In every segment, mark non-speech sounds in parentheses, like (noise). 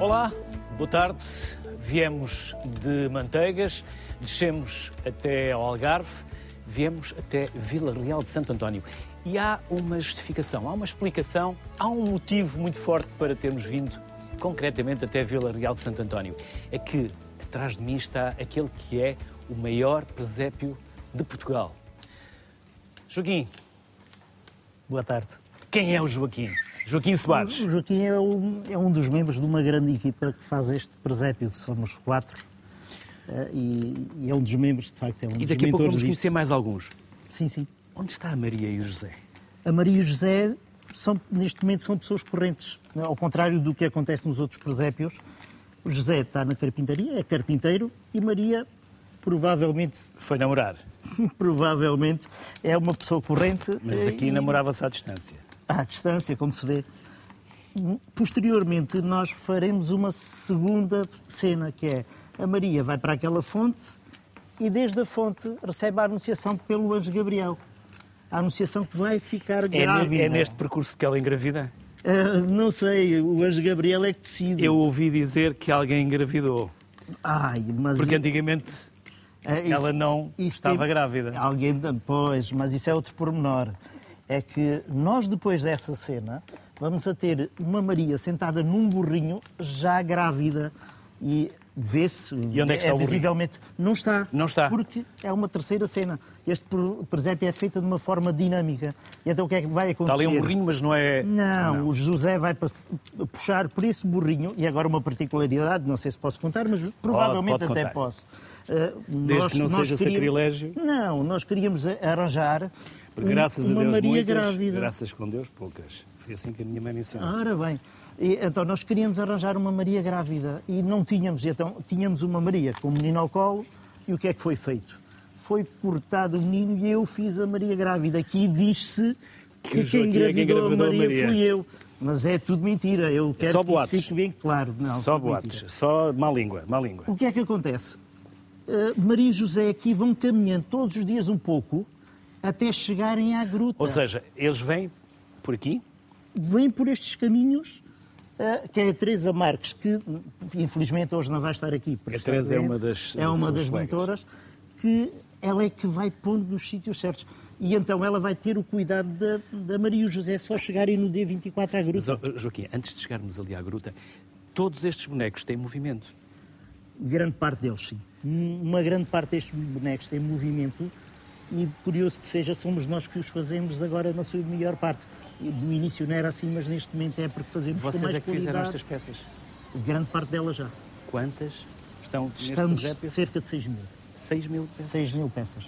Olá, boa tarde. Viemos de Manteigas, descemos até ao Algarve, viemos até Vila Real de Santo António. E há uma justificação, há uma explicação, há um motivo muito forte para termos vindo concretamente até Vila Real de Santo António. É que atrás de mim está aquele que é o maior presépio de Portugal. Joaquim, Boa tarde. quem é o Joaquim? Joaquim Soares. O Joaquim é um, é um dos membros de uma grande equipa que faz este presépio, somos quatro. eh, e, e é um dos membros, de facto, é um E daqui a pouco vamos disto. conhecer mais alguns. Sim, sim. Onde está a Maria e o José? A Maria e o José, são, neste momento, são pessoas correntes. Ao contrário do que acontece nos outros presépios, o José está na carpintaria, é carpinteiro, e Maria, provavelmente, Foi namorar. (laughs) provavelmente, é uma pessoa corrente. Mas aqui e- namorava-se à distância. À distância, como se vê. Posteriormente, nós faremos uma segunda cena, que é a Maria vai para aquela fonte e desde a fonte recebe a anunciação pelo anjo Gabriel. A anunciação que vai ficar É, grávida. é neste percurso que ela engravida? Ah, não sei, o anjo Gabriel é que decide. Eu ouvi dizer que alguém engravidou. Ai, mas... Porque antigamente Ah, isso- ela não estava tem- grávida. Alguém, pois, mas isso é outro pormenor. É que nós, depois dessa cena, vamos a ter uma Maria sentada num burrinho, já grávida, e vê-se. E onde é que está o burrinho? visivelmente. Não está. Não está. Porque é uma terceira cena. Este pre- presépio é feito de uma forma dinâmica. E então o que é que vai acontecer? Está ali um burrinho, mas não é. Não, o José vai puxar por esse burrinho, e agora uma particularidade, não sei se posso contar, mas provavelmente pode até contar. posso. Uh, Desde que não seja sacrilégio. Não, nós queríamos arranjar Porque graças a uma Deus Maria muitas, grávida. graças com Deus poucas. Foi assim que a minha mãe me ensinou. Ora bem, e, então nós queríamos arranjar uma Maria grávida e não tínhamos, então tínhamos uma Maria com o menino ao colo e o que é que foi feito? Foi cortado o menino e eu fiz a Maria grávida. Aqui diz-se Que que, quem é engravidou a a Maria, Maria. fui eu. Mas é tudo mentira, eu quero Só que boatos. fique bem claro. Não, só boatos, mentira. só má língua, má língua. O que é que acontece? Uh, Maria e José aqui vão caminhando todos os dias um pouco até chegarem à gruta. Ou seja, eles vêm por aqui, vêm por estes caminhos, eh, que é a Teresa Marques, que infelizmente hoje não vai estar aqui. porque A Teresa é uma das- é uma das mentoras, que ela é que vai pondo nos sítios certos. E então ela vai ter o cuidado da, da Maria e José só chegarem no dia 24 à mas, gruta. ó, Joaquim, antes de chegarmos ali à gruta, todos estes bonecos têm movimento. Grande parte deles, sim. Uma grande parte destes bonecos tem movimento e, curioso que seja, somos nós que os fazemos agora na sua maior parte. No início não era assim, mas neste momento é porque fazemos com Vocês mais é que fizeram qualidade. estas peças. Grande parte delas já. Quantas estão neste Estamos presépio? cerca de 6 mil. 6 mil peças 6 mil peças.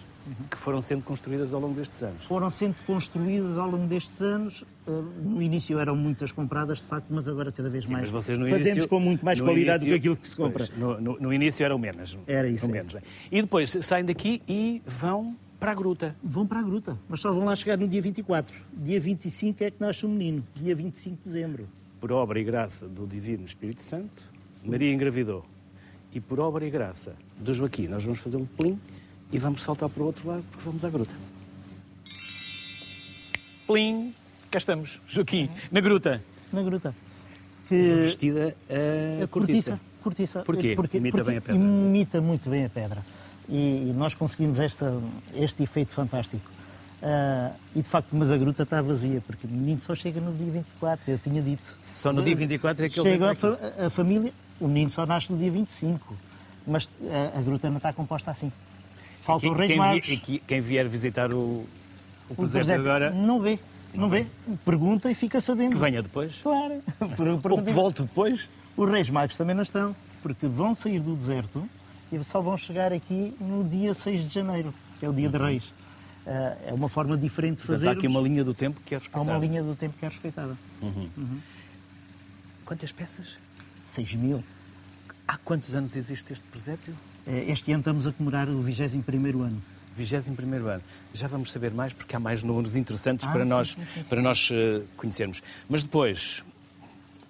Que foram sendo construídas ao longo destes anos. Foram sendo construídas ao longo destes anos. Uh, No início eram muitas compradas, de facto, mas agora cada vez Sim, mais. mas vocês no Fazemos início, com muito mais qualidade início- do que aquilo que se compra. Pois, no, no- no início eram menos. Era isso, é. menos, né? E depois saem daqui e vão para a gruta. Vão para a gruta, mas só vão lá chegar no dia 24. Dia 25 é que nasce o menino, dia 25 de dezembro. Por obra e graça do Divino Espírito Santo, Maria engravidou. E por obra e graça do Joaquim, nós vamos fazer um plim e vamos saltar para o outro lado porque vamos à gruta. Plim, cá estamos, Joaquim, na gruta. Na gruta. Que Vestida a a cortiça. cortiça. Porquê? Porque, Imita porque bem a pedra. Imita muito bem a pedra. E, e nós conseguimos esta, este efeito fantástico. Ah, e de facto, mas a gruta está vazia, porque o menino só chega no dia 24, eu tinha dito. Só no dia 24 é que ele Chega a, fa- a família, o menino só nasce no dia 25. Mas a, a gruta não está composta assim. Faltam Quem, os Reis quem, Magos. vi- quem- quem vier visitar o, o O presépio presépio agora, Não vê, não vê. Pergunta e fica sabendo. que venha depois. Claro. (laughs) Ou que volte depois. Os Reis Magos também não estão, porque vão sair do deserto e só vão chegar aqui no dia 6 de janeiro, que é o dia de Reis. Ah, é uma forma diferente de Uhum. Fazer. há aqui uma linha do tempo que é Há respeitada. uma linha do tempo que é respeitada. Quantas peças? 6 mil. Há quantos anos existe este presépio? Eh, Este ano estamos a comemorar o 21º ano. 21 ano. Já vamos saber mais porque há mais números interessantes Ah, para sim, nós, sim, sim, para nós eh, conhecermos. Mas depois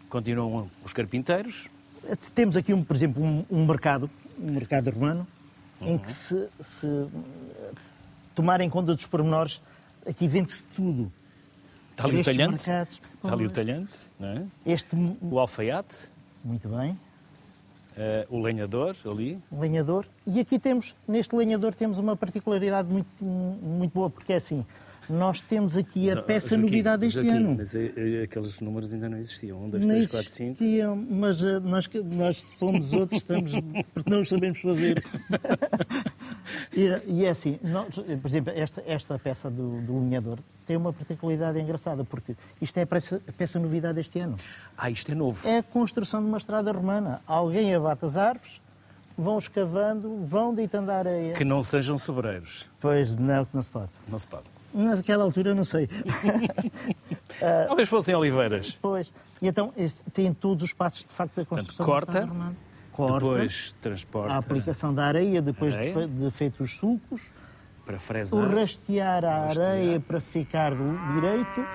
continuam os carpinteiros. Eh, Temos aqui, um, por exemplo, um, um mercado, um mercado romano, em Uhum. que se, se tomarem conta dos pormenores, aqui vende-se tudo. Está ali o talhante. mercados, Está ali o talhante, não é? Este, O alfaiate. Muito bem. Uh, o lenhador ali. O lenhador. E aqui temos, neste lenhador, temos uma particularidade muito, muito boa, porque é assim, nós temos aqui a peça Joaquim, novidade deste Joaquim, ano. Mas eh, eh, aqueles números ainda não existiam. 1, 2, 3, 4, 5. Existiam, mas uh, nós, nós pomos outros, estamos, porque não os sabemos fazer. (laughs) e, é assim, por exemplo, esta, esta peça do, do linhador tem uma particularidade engraçada, porque isto é a peça, a peça novidade deste ano. Ah, isto é novo. É a construção de uma estrada romana. Alguém abate as árvores, vão escavando, vão deitando a areia. Que não sejam sobreiros. Pois, não, que não se pode. Não se pode. Naquela altura, não sei. (laughs) Talvez fossem oliveiras. Pois. E então, tem todos os passos, de facto, da construção Portanto, corta, romana. Corta, depois transporta... A aplicação da areia, depois de, de feitos os sulcos. Para fresar. O rastear a areia para ficar direito.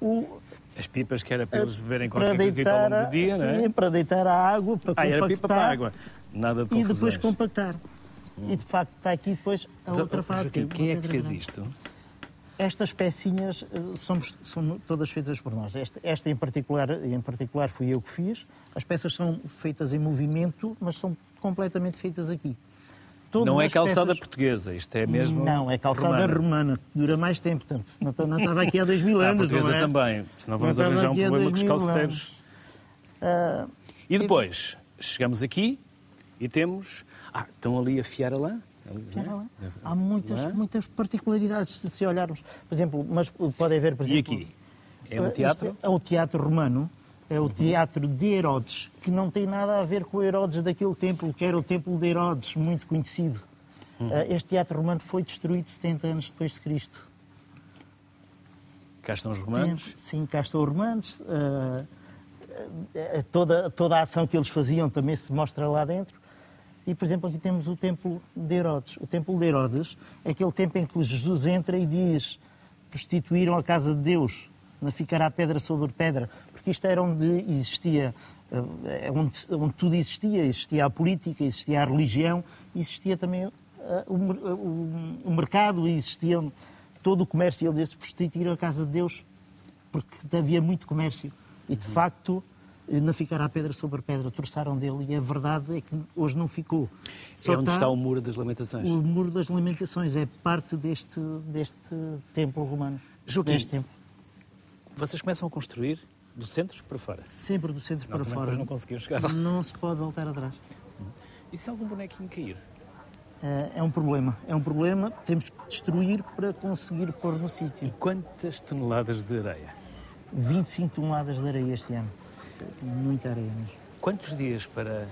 O, as pipas que era para eles beberem qualquer coisa ao longo do dia, sim, não é? para deitar a água, para ah, compactar. era pipa para a água. Nada de confusões. E depois compactar. Hum. E de facto está aqui depois a Mas, outra fase. Joaquim, quem é que fez isto? Estas pecinhas eh, somos, são todas feitas por nós. Esta, esta, em, particular, em particular fui eu que fiz. As peças são feitas em movimento, mas são completamente feitas aqui. Todas não é calçada peças... portuguesa, isto é mesmo. Não, é calçada romana, romana que dura mais tempo. Portanto, não, não estava aqui há dois (laughs) mil anos. A portuguesa é? também, senão vamos não arranjar um problema com os calceteiros. Uh, e depois, chegamos aqui e temos. Ah, estão ali a fiar a lã? É? Há muitas, muitas particularidades se olharmos. Por exemplo, mas pode haver, por exemplo... E aqui? É um teatro? É o teatro romano, é o teatro de Herodes, que não tem nada a ver com o Herodes daquele templo, que era o templo de Herodes, muito conhecido. Uhum. Este teatro romano foi destruído 70 anos depois de Cristo. Cá estão os romanos? Sim, cá estão os romanos. Uh, toda, toda a ação que eles faziam também se mostra lá dentro. E, por exemplo, aqui temos o Templo de Herodes. O Templo de Herodes é aquele tempo em que Jesus entra e diz: prostituíram a casa de Deus, não ficará pedra sobre pedra, porque isto era onde existia, eh, onde, onde tudo existia: existia a política, existia a religião, existia também uh, o, o, o, mercado, existia todo o comércio. Ele disse: prostituíram a casa de Deus, porque havia muito comércio. E, de uhum. facto, não ficará pedra sobre pedra, torçaram dele e a verdade é que hoje não ficou. Só é onde está, está, o Muro das Lamentações. O Muro das Lamentações é parte deste, deste templo romano. Joaquim, templo. vocês começam a construir do centro para fora? Sempre do centro Senão, para fora. não conseguiam chegar lá. Não se pode voltar atrás. E se algum bonequinho cair? É, é um problema. É um problema. Temos que destruir para conseguir pôr no sítio. E quantas toneladas de areia? 25 toneladas de areia este ano muita areia mesmo. Quantos dias para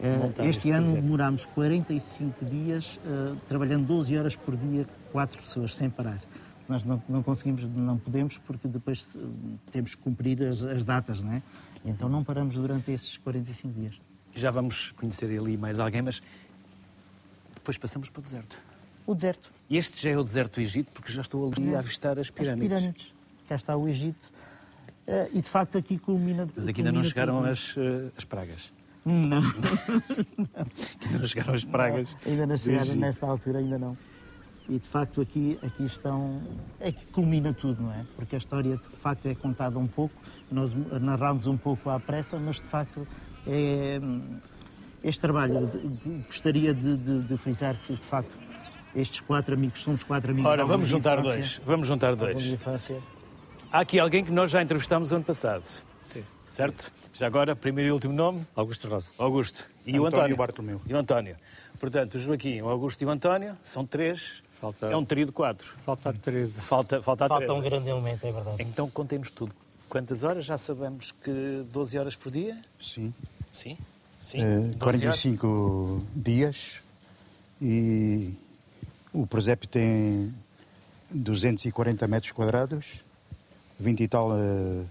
uh, Este ano projeto? demorámos 45 dias, uh, trabalhando 12 horas por dia, quatro pessoas, sem parar. Nós não, não conseguimos, não podemos, porque depois uh, temos que cumprir as, as, datas, não é? Então não paramos durante esses 45 dias. Já vamos conhecer ali mais alguém, mas depois passamos para o deserto. O deserto. Este já é o deserto do Egito, porque já estou ali a avistar as pirâmides. As pirâmides. Cá está o Egito e de facto aqui culmina. Mas aqui ainda não chegaram as, uh, as pragas. Não. (laughs) ainda não chegaram as pragas. Não, ainda não chegaram nesta altura, ainda não. E de facto aqui, aqui estão. É que culmina tudo, não é? Porque a história de facto é contada um pouco, nós narramos um pouco à pressa, mas de facto é. Este trabalho, gostaria de, de, de frisar que de facto estes quatro amigos, somos quatro amigos. Ora, vamos juntar dois. Vamos juntar dois. Há aqui alguém que nós já entrevistámos ano passado. Sim. Certo? Já agora, primeiro e último nome? Augusto Rosa. Augusto. E António o António? Bartolomeu. E o António. Portanto, o Joaquim, o Augusto e o António são três. Falta... É um trio de quatro. Falta a Teresa. Falta, falta a Falta Teresa. um grande elemento, é verdade. Então contemos tudo. Quantas horas? Já sabemos que 12 horas por dia? Sim. Sim? Sim. Uh, 45 horas? dias e o presépio tem 240 metros quadrados 20 e tal uh,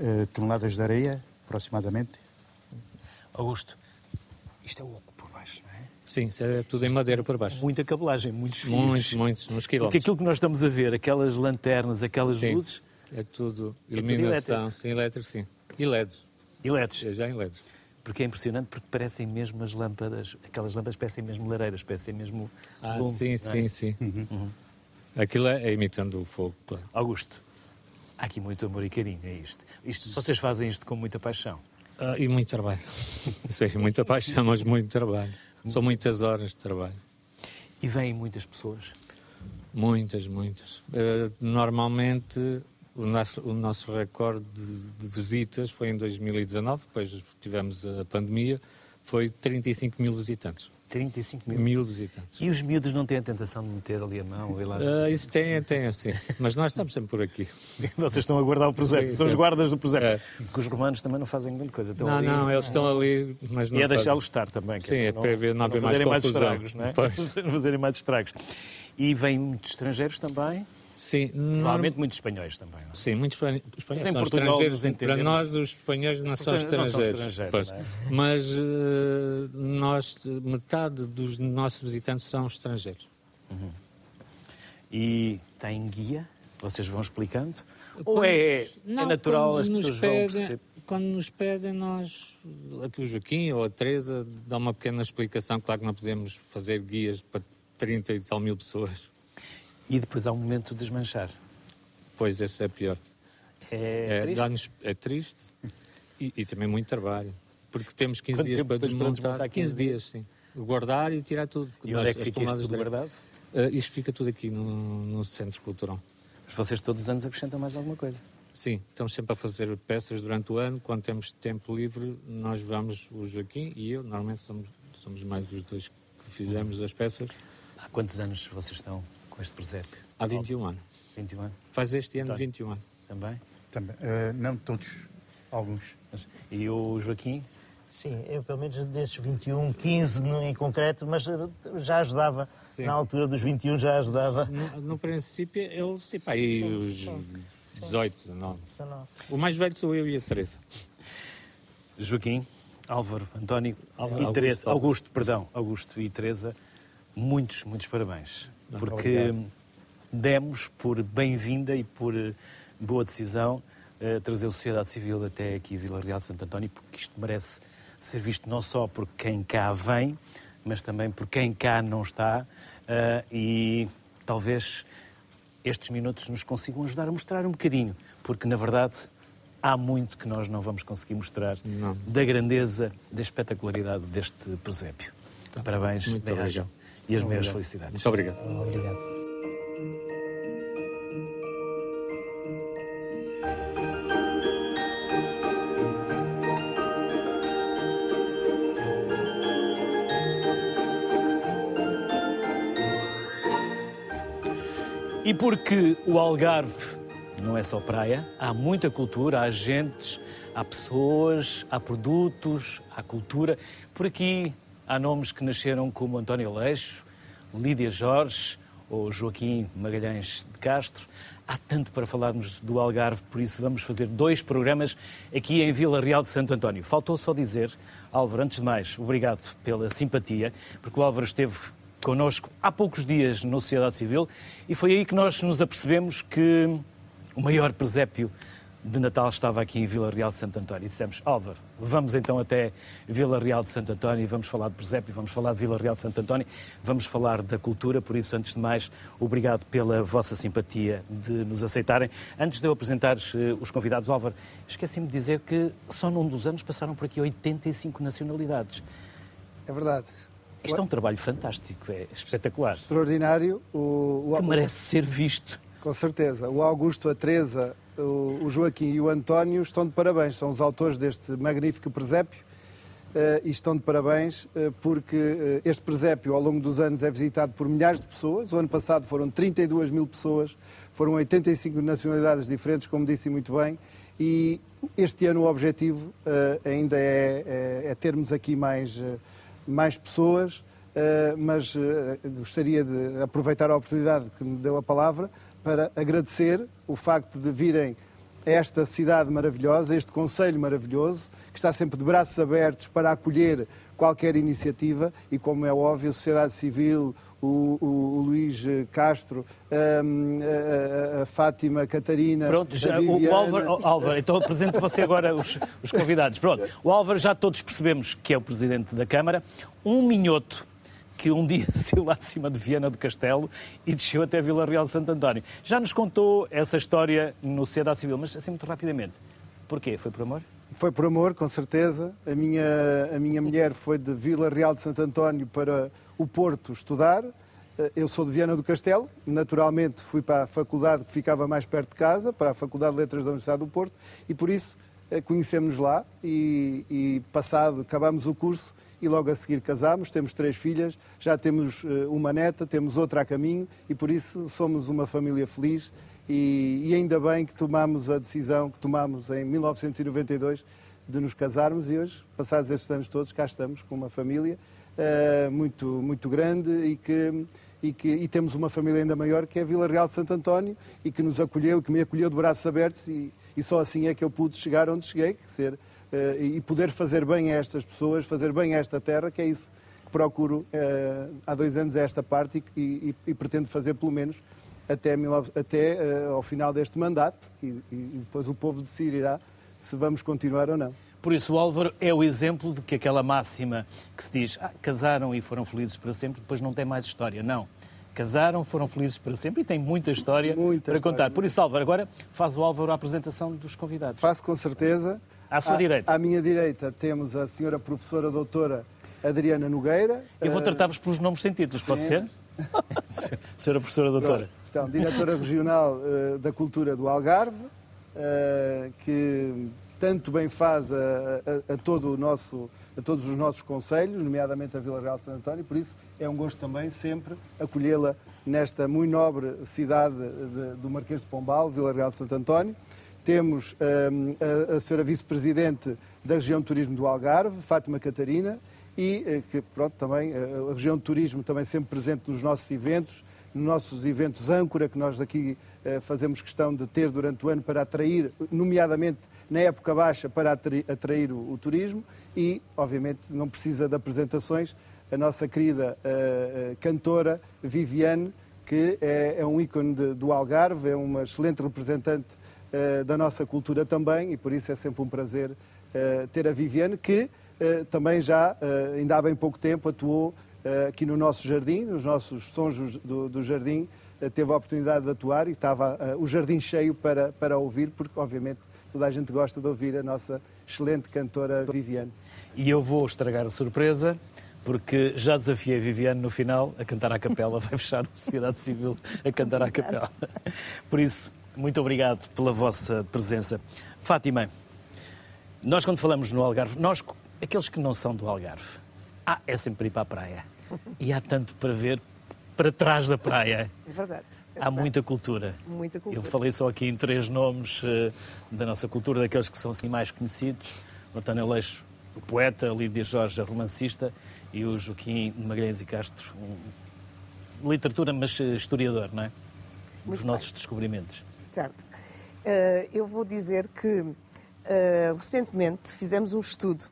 uh, toneladas de areia, aproximadamente. Augusto, isto é oco por baixo, não é? Sim, isso é tudo em madeira por baixo. Muita cabelagem, muitos fios. Muitos, muitos, uns quilómetros. Porque aquilo que nós estamos a ver, aquelas lanternas, aquelas sim, luzes... é tudo iluminação, é tudo sim, elétrico, sim. E LEDs. E LEDs. É já em LEDs. Porque é impressionante, porque parecem mesmo as lâmpadas, aquelas lâmpadas parecem mesmo lareiras, parecem mesmo... Ah, lume, sim, é? sim, sim. Uhum. Uhum. Aquilo é, é imitando o fogo, claro. Augusto, Há aqui muito amor e carinho, é isto. isto vocês fazem isto com muita paixão. Uh, e muito trabalho. (laughs) Sim, muita paixão, mas muito trabalho. São muitas horas de trabalho. E vêm muitas pessoas? Muitas, muitas. Uh, normalmente, o nosso, o nosso recorde de, de, visitas foi em 2019, depois tivemos a pandemia, foi 35 mil visitantes. 35 mil. Mil visitantes. E os miúdos não têm a tentação de meter ali a mão? Lá... Uh, isso tem, tem, sim. Mas nós estamos sempre por aqui. (laughs) Vocês estão a guardar o presépio. São os guardas do presépio. É. Que os romanos também não fazem grande coisa. Estão não, ali... não, eles estão ali, mas não E é deixá-los estar também. Sim, é, para ver, não haver mais confusão. mais estragos, não é? Pois. (laughs) fazerem mais estragos. E vêm muitos estrangeiros também? Sim, provavelmente muitos espanhóis também. Não? É? Sim, muitos espanhóis são estrangeiros. Para nós, os espanhóis não são estrangeiros. Não são estrangeiros é? Mas uh, nós, metade dos nossos visitantes são estrangeiros. Uhum. E tem guia? Vocês vão explicando? Quando, Ou é, não, é natural as pessoas pedem, vão Quando nos pedem, nós, aqui o Joaquim ou a Teresa, dá uma pequena explicação. Claro que não podemos fazer guias para 30 e tal mil pessoas. E depois há um momento de desmanchar. Pois, esse é pior. É, é triste? É triste e, e, também muito trabalho. Porque temos 15 dias para desmontar. desmontar. 15 dias, sim. Guardar e tirar tudo. E onde é que fica isto guardado? Uh, isto fica tudo aqui no, no Centro Cultural. Mas vocês todos os anos acrescentam mais alguma coisa? Sim, estamos sempre a fazer peças durante o ano. Quando temos tempo livre, nós vamos, o Joaquim e eu, normalmente somos, somos mais os dois que fizemos as peças. Há quantos anos vocês estão com este presépio? Há 21 anos. 21 anos. Faz este ano 21 anos. Também? Também. Uh, não todos, alguns. E o Joaquim? Sim, eu pelo menos desses 21, 15 no, em concreto, mas eh, já ajudava. Sim. Na altura dos 21 já ajudava. No, no princípio, ele se pá, aí os 18, 19. O mais velho sou eu e a Teresa. Joaquim, Álvaro, António Álvaro, e Augusto, Teresa. Augusto, Augusto, perdão, Augusto e Teresa muitos, muitos parabéns. Não, porque obrigado. demos por bem-vinda e por eh, boa decisão uh, trazer a sociedade civil até aqui a Vila Real de Santo António, porque isto merece ser visto não só por quem cá vem, mas também por quem cá não está. Uh, e talvez estes minutos nos consigam ajudar a mostrar um bocadinho, porque na verdade há muito que nós não vamos conseguir mostrar não, da grandeza, da espetacularidade deste presépio. Tá. Parabéns. Muito obrigado e as minhas felicidades. Muito obrigado. Obrigado. E porque o Algarve não é só praia, há muita cultura, há gentes, há pessoas, há produtos, há cultura. Por aqui Há nomes que nasceram como António Leixo, Lídia Jorge ou Joaquim Magalhães de Castro. Há tanto para falarmos do Algarve, por isso vamos fazer dois programas aqui em Vila Real de Santo António. Faltou só dizer, Álvaro, antes de mais, obrigado pela simpatia, porque o Álvaro esteve connosco há poucos dias no Sociedade Civil e foi aí que nós nos apercebemos que o maior presépio de Natal estava aqui em Vila Real de Santo António. E dissemos, Álvaro, vamos então até Vila Real de Santo António e vamos falar de presépio, vamos falar de Vila Real de Santo António, vamos falar da cultura, por isso, antes de mais, obrigado pela vossa simpatia de nos aceitarem. Antes de eu apresentar uh, os convidados, Álvaro, esqueci-me de dizer que só num dos anos passaram por aqui 85 nacionalidades. É verdade. Isto é um trabalho fantástico, é espetacular. Extraordinário. O, o... Que merece ser visto. Com certeza. O Augusto, a Teresa, o Joaquim e o António estão de parabéns, são os autores deste magnífico presépio uh, e estão de parabéns uh, porque uh, este presépio ao longo dos anos é visitado por milhares de pessoas. O ano passado foram 32 mil pessoas, foram 85 nacionalidades diferentes, como disse muito bem, e este ano o objetivo ainda é, é, é, termos aqui mais, mais pessoas, mas gostaria de aproveitar a oportunidade que me deu a palavra para agradecer o facto de virem a esta cidade maravilhosa, este Conselho maravilhoso, que está sempre de braços abertos para acolher qualquer iniciativa e, como é óbvio, a sociedade civil, o, o, o Luís Castro, hum, a, a, a, Fátima Catarina. Pronto, já, o, Álvaro, Álvaro, então apresento você agora os, os convidados. Pronto, o Álvaro já todos percebemos que é o Presidente da Câmara. Um minhoto que um dia (laughs) saiu lá de cima de Viana do Castelo e desceu até Vila Real de Santo António. Já nos contou essa história no Sociedade Civil, mas assim muito rapidamente. Porquê? Foi por amor? Foi por amor, com certeza. A minha, a minha mulher foi de Vila Real de Santo António para o Porto estudar. Eh, eu sou de Viana do Castelo, naturalmente fui para a faculdade que ficava mais perto de casa, para a Faculdade de Letras da Universidade do Porto, e por isso eh, conhecemos lá e, e passado, acabamos o curso e logo a seguir casámos, temos três filhas, já temos eh, uma neta, temos outra a caminho e por isso somos uma família feliz e, e ainda bem que tomamos a decisão que tomamos em 1992 de nos casarmos e hoje, passados estes anos todos, cá estamos com uma família uh, muito, muito grande e que, e que e temos uma família ainda maior que é Vila Real de Santo António e que nos acolheu, que me acolheu de braços abertos e, e só assim é que eu pude chegar onde cheguei, ser, uh, e poder fazer bem a estas pessoas, fazer bem a esta terra, que é isso que procuro uh, há dois anos a esta parte e, e, e pretendo fazer pelo menos até, até uh, ao final deste mandato e, e, depois o povo decidirá se vamos continuar ou não. Por isso, o Álvaro é o exemplo de que aquela máxima que se diz ah, casaram e foram felizes para sempre, depois não tem mais história. Não. Casaram, foram felizes para sempre e tem muita história muita para história, contar. Por isso, Álvaro, agora faz o Álvaro a apresentação dos convidados. Faço com certeza. À sua à, direita. À minha direita temos a senhora professora doutora Adriana Nogueira. Eu vou tratar-vos pelos nomes sem títulos, pode ser? (laughs) senhora professora doutora. Então, diretora regional uh, da Cultura do Algarve, uh, que tanto bem faz a, a, a, todo nosso, a todos os nossos conselhos, nomeadamente a Vila Real de Santo António, por isso é um gosto também sempre acolhê-la nesta muito nobre cidade de, do Marquês de Pombal, Vila Real de Santo António. Temos um, eh, a, a senhora vice-presidente da região de turismo do Algarve, Fátima Catarina, e que pronto, também a região de turismo também sempre presente nos nossos eventos, nos nossos eventos âncora, que nós aqui eh, fazemos questão de ter durante o ano para atrair, nomeadamente na época baixa, para atrair, atrair o, o, turismo. E, obviamente, não precisa de apresentações, a nossa querida uh, cantora Viviane, que é, é um ícone de, do Algarve, é uma excelente representante uh, da nossa cultura também e por isso é sempre um prazer uh, ter a Viviane, que também já, ainda há bem pouco tempo, atuou eh, aqui no nosso jardim, nos nossos sons do, do jardim, eh, teve a oportunidade de atuar e estava eh, o jardim cheio para, para ouvir, porque obviamente toda a gente gosta de ouvir a nossa excelente cantora Viviane. E eu vou estragar a surpresa, porque já desafiei a Viviane no final a cantar à capela, (laughs) vai fechar a sociedade civil a cantar à capela. Por isso, muito obrigado pela vossa presença. Fátima, nós quando falamos no Algarve, nós, aqueles que não são do Algarve, ah, é sempre ir para a praia. E há tanto para ver para trás da praia. É verdade. É há muita cultura. Muita cultura. Eu falei só aqui em três nomes uh, da nossa cultura, daqueles que são assim mais conhecidos. António Leixo, o poeta, Lídia Jorge, a romancista, e o Joaquim Magalhães e Castro, um literatura, mas eh, historiador, não é? Muito Dos bem. nossos descobrimentos. Certo. Uh, eu vou dizer que uh, recentemente fizemos um estudo uh,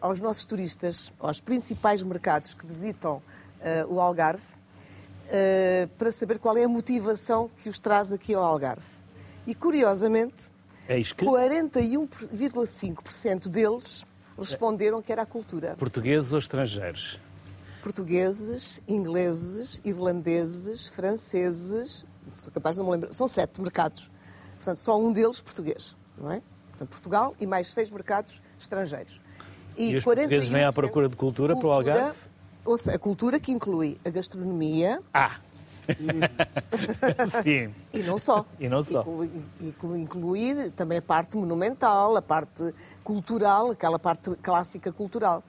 aos nossos turistas, aos principais mercados que visitam o Algarve, para saber qual é a motivação que os traz aqui ao Algarve. E, curiosamente, que... 41,5% deles responderam que era a cultura. Portugueses ou estrangeiros? Portugueses, ingleses, irlandeses, franceses, sou capaz de não me lembrar, são sete mercados. Portanto, só um deles português, não é? Portanto, Portugal e mais seis mercados estrangeiros. E, e os portugueses vêm à procura de cultura, cultura para o Algarve? Ou seja, a cultura que inclui a gastronomia. Ah! (laughs) Sim. E não só. E não só. E inclui também a parte monumental, a parte cultural, aquela parte clássica cultural.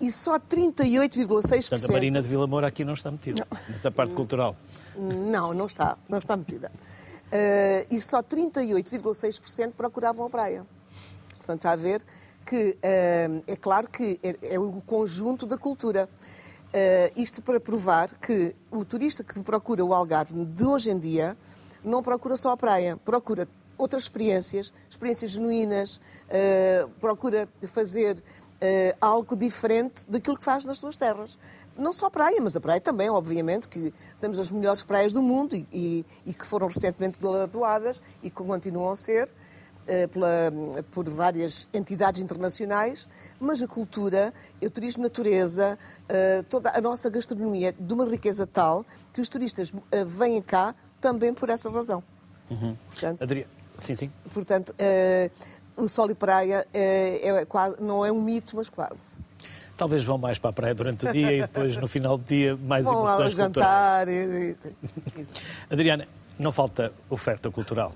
E só 38,6%. Portanto, a Marina de Vila Moura aqui não está metida, não. nessa parte cultural. Não, não está, não está metida. Uh, e só 38,6% procuravam a praia. Portanto, está a ver que uh, é claro que é, é, o conjunto da cultura. Uh, isto para provar que o turista que procura o Algarve de hoje em dia não procura só a praia, procura outras experiências, experiências genuínas, uh, procura fazer algo diferente daquilo que faz nas suas terras. Não só a praia, mas a praia também, obviamente, que temos as melhores praias do mundo e, e, e que foram recentemente galardoadas e que continuam a ser. Eh, pela, por várias entidades internacionais, mas a cultura, o turismo natureza, eh, toda a nossa gastronomia de uma riqueza tal que os turistas eh, vêm cá também por essa razão. Uhum. Portanto, Adri... Sim, sim. Portanto, o sol e praia é, é não é um mito, mas quase. Talvez vão mais para a praia durante o dia e depois no final do dia mais Vão emoções jantar. E. Adriana, não falta oferta cultural.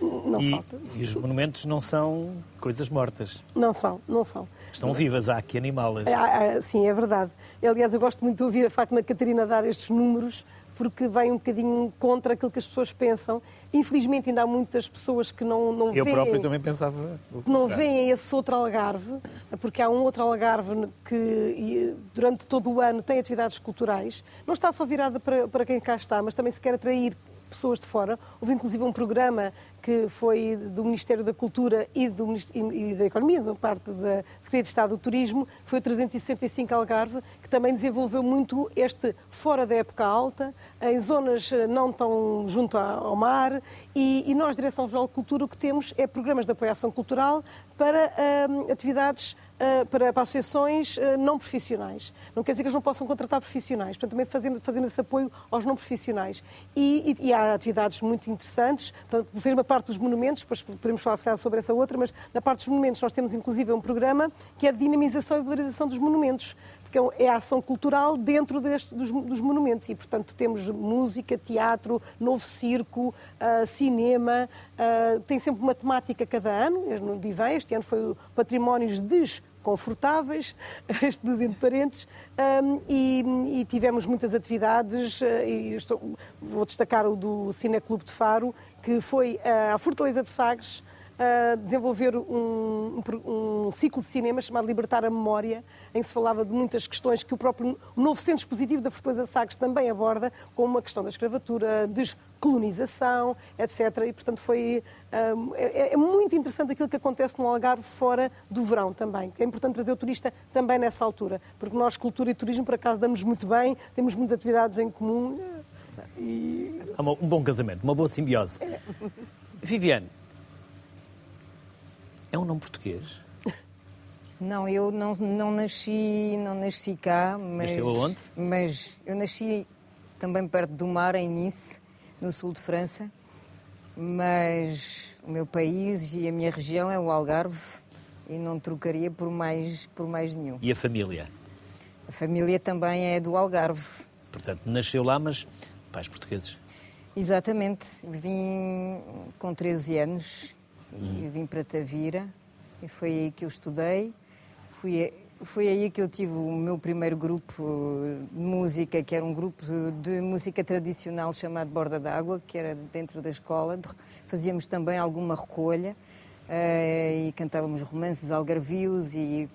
Não e, falta. e os monumentos não são coisas mortas. Não são, não são. Estão vivas, há que animá-las. Ah, ah, sim, é verdade. Aliás, eu gosto muito de ouvir a Fátima Catarina dar estes números, porque vem um bocadinho contra aquilo que as pessoas pensam. Infelizmente, ainda há muitas pessoas que não, não Eu veem... próprio também pensava. que não veem esse outro Algarve, porque há um outro Algarve que durante todo o ano tem atividades culturais. Não está só virada para, para quem cá está, mas também se quer atrair pessoas de fora. Houve inclusive um programa que foi do Ministério da Cultura e, do, e- da Economia, da parte da Secretaria de Estado do Turismo, que foi o 365 Algarve, que também desenvolveu muito este fora da época alta, em zonas eh, não tão junto ao mar, e, e nós, Direção Geral de Cultura, o que temos é programas de apoio à ação cultural para hum, atividades para, para associações uh, não profissionais. Não quer dizer que eles não possam contratar profissionais, portanto, também fazemos, fazemos esse apoio aos não profissionais. E, e- e há atividades muito interessantes, portanto, por uma parte dos monumentos, depois podemos falar calhar, sobre essa outra, mas na parte dos monumentos nós temos inclusive um programa que é de dinamização e valorização dos monumentos. Porque é a ação cultural dentro deste, dos, dos monumentos. E, portanto, temos música, teatro, novo circo, ah, cinema, ah, tem sempre uma temática cada ano, no Divã, este ano foi o Patrimónios Desconfortáveis, (laughs) este dos parentes, ahm, e, e tivemos muitas atividades, ah, e estou- vou destacar o do Cineclube de Faro, que foi à Fortaleza de Sagres, a desenvolver um, um ciclo de cinema chamado Libertar a Memória, em que se falava de muitas questões que o próprio o novo centro expositivo da Fortaleza Sagres também aborda, como a questão da escravatura, descolonização, etc. E, portanto, foi hum, é, é muito interessante aquilo que acontece no Algarve fora do verão também. É importante trazer o turista também nessa altura, porque nós, cultura e turismo, por acaso, damos muito bem, temos muitas atividades em comum. E Há uma- um bom casamento, uma boa simbiose. Viviane, é um nome português? (laughs) Não, eu não, não nasci, não nasci cá, mas Nasceu aonde? Mas eu nasci também perto do mar, em Nice, no sul de França. Mas o meu país e a minha região é o Algarve e não trocaria por mais por mais nenhum. E a família? A família também é do Algarve. Portanto, nasceu lá, mas pais portugueses. Exatamente. Vim com 13 anos e vim para Tavira e foi aí que eu estudei. Fui, foi aí que eu tive o meu primeiro grupo de música, que era um grupo de música tradicional chamado Borda d'Água, que era dentro da escola. Fazíamos também alguma recolha eh, e cantávamos romances algarvios e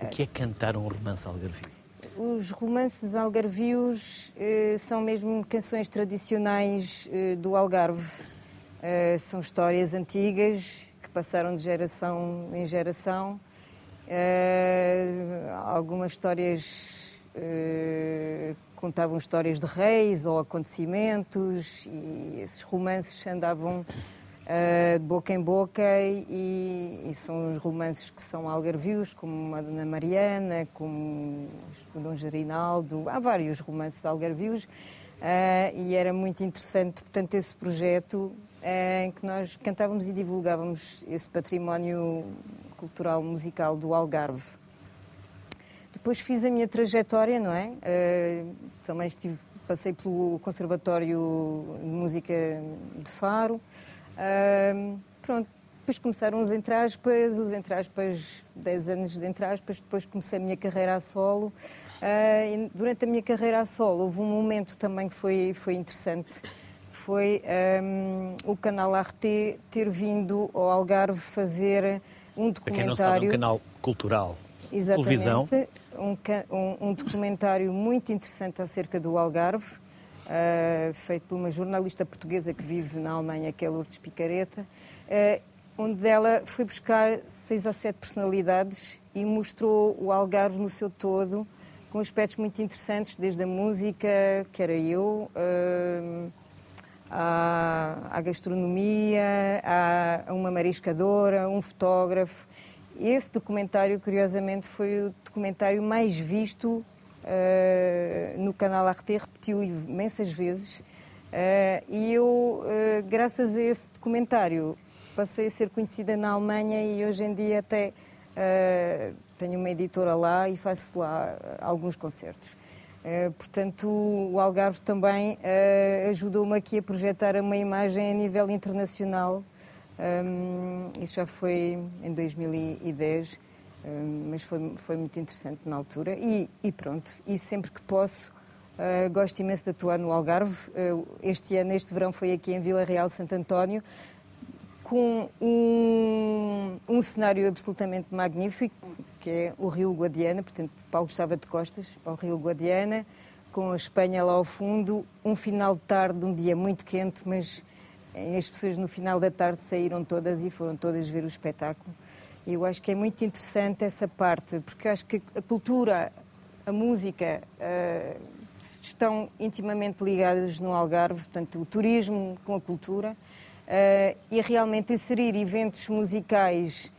O que é cantar um romance algarvio? Os romances algarvios eh, são mesmo canções tradicionais eh, do Algarve. Eh, são histórias antigas que passaram de geração em geração. Eh, algumas histórias eh, contavam histórias de reis ou acontecimentos e esses romances andavam de boca em boca e, e são os romances que são algarvios, como a Dona Mariana, como o Dom Gerinaldo, há vários romances algarvios e era muito interessante, portanto, esse projeto em que nós cantávamos e divulgávamos esse património cultural musical do Algarve. Depois fiz a minha trajetória, não é? Eh, também estive, passei pelo Conservatório de Música de Faro. Ah, pronto, depois começaram os entraspas, os entraspas, 10 anos de entraspas, depois comecei a minha carreira a solo. Durante a minha carreira a solo houve um momento também que foi, foi interessante, foi ah, o canal RT ter vindo ao Algarve fazer um Para quem não sabe, é documentário. um canal cultural. Exatamente. Televisão. Um, um- um documentário muito interessante acerca do Algarve, ah, feito por uma jornalista portuguesa que vive na Alemanha, que é Lourdes Picareta, ah, onde ela foi buscar seis a sete personalidades e mostrou o Algarve no seu todo, com aspectos muito interessantes, desde a música, que era eu, ah, à, gastronomia, a uma mariscadora, um fotógrafo. Esse documentário, curiosamente, foi o documentário mais visto eh, no canal RT, repetiu imensas vezes. Eh, e eu, eh, graças a esse documentário, passei a ser conhecida na Alemanha e hoje em dia até uh, tenho uma editora lá e faço lá alguns concertos. Uh, portanto, o Algarve também uh, ajudou-me aqui a projetar uma imagem a nível internacional. Um, isso já foi em 2010, um, mas foi, foi muito interessante na altura. E, e pronto, e sempre que posso, Uh, gosto imenso de atuar no Algarve. Uh, este ano, este verão, foi aqui em Vila Real de Santo António, com um, um cenário absolutamente magnífico, que é o Rio Guadiana, portanto, Paulo Gustavo de Costas, para o Rio Guadiana, com a Espanha lá ao fundo, um final de tarde, um dia muito quente, mas as pessoas no final da tarde saíram todas e foram todas ver o espetáculo. E eu acho que é muito interessante essa parte, porque acho que a cultura, a música, uh, estão intimamente ligadas no Algarve, portanto, o turismo com a cultura, uh, e realmente inserir eventos musicais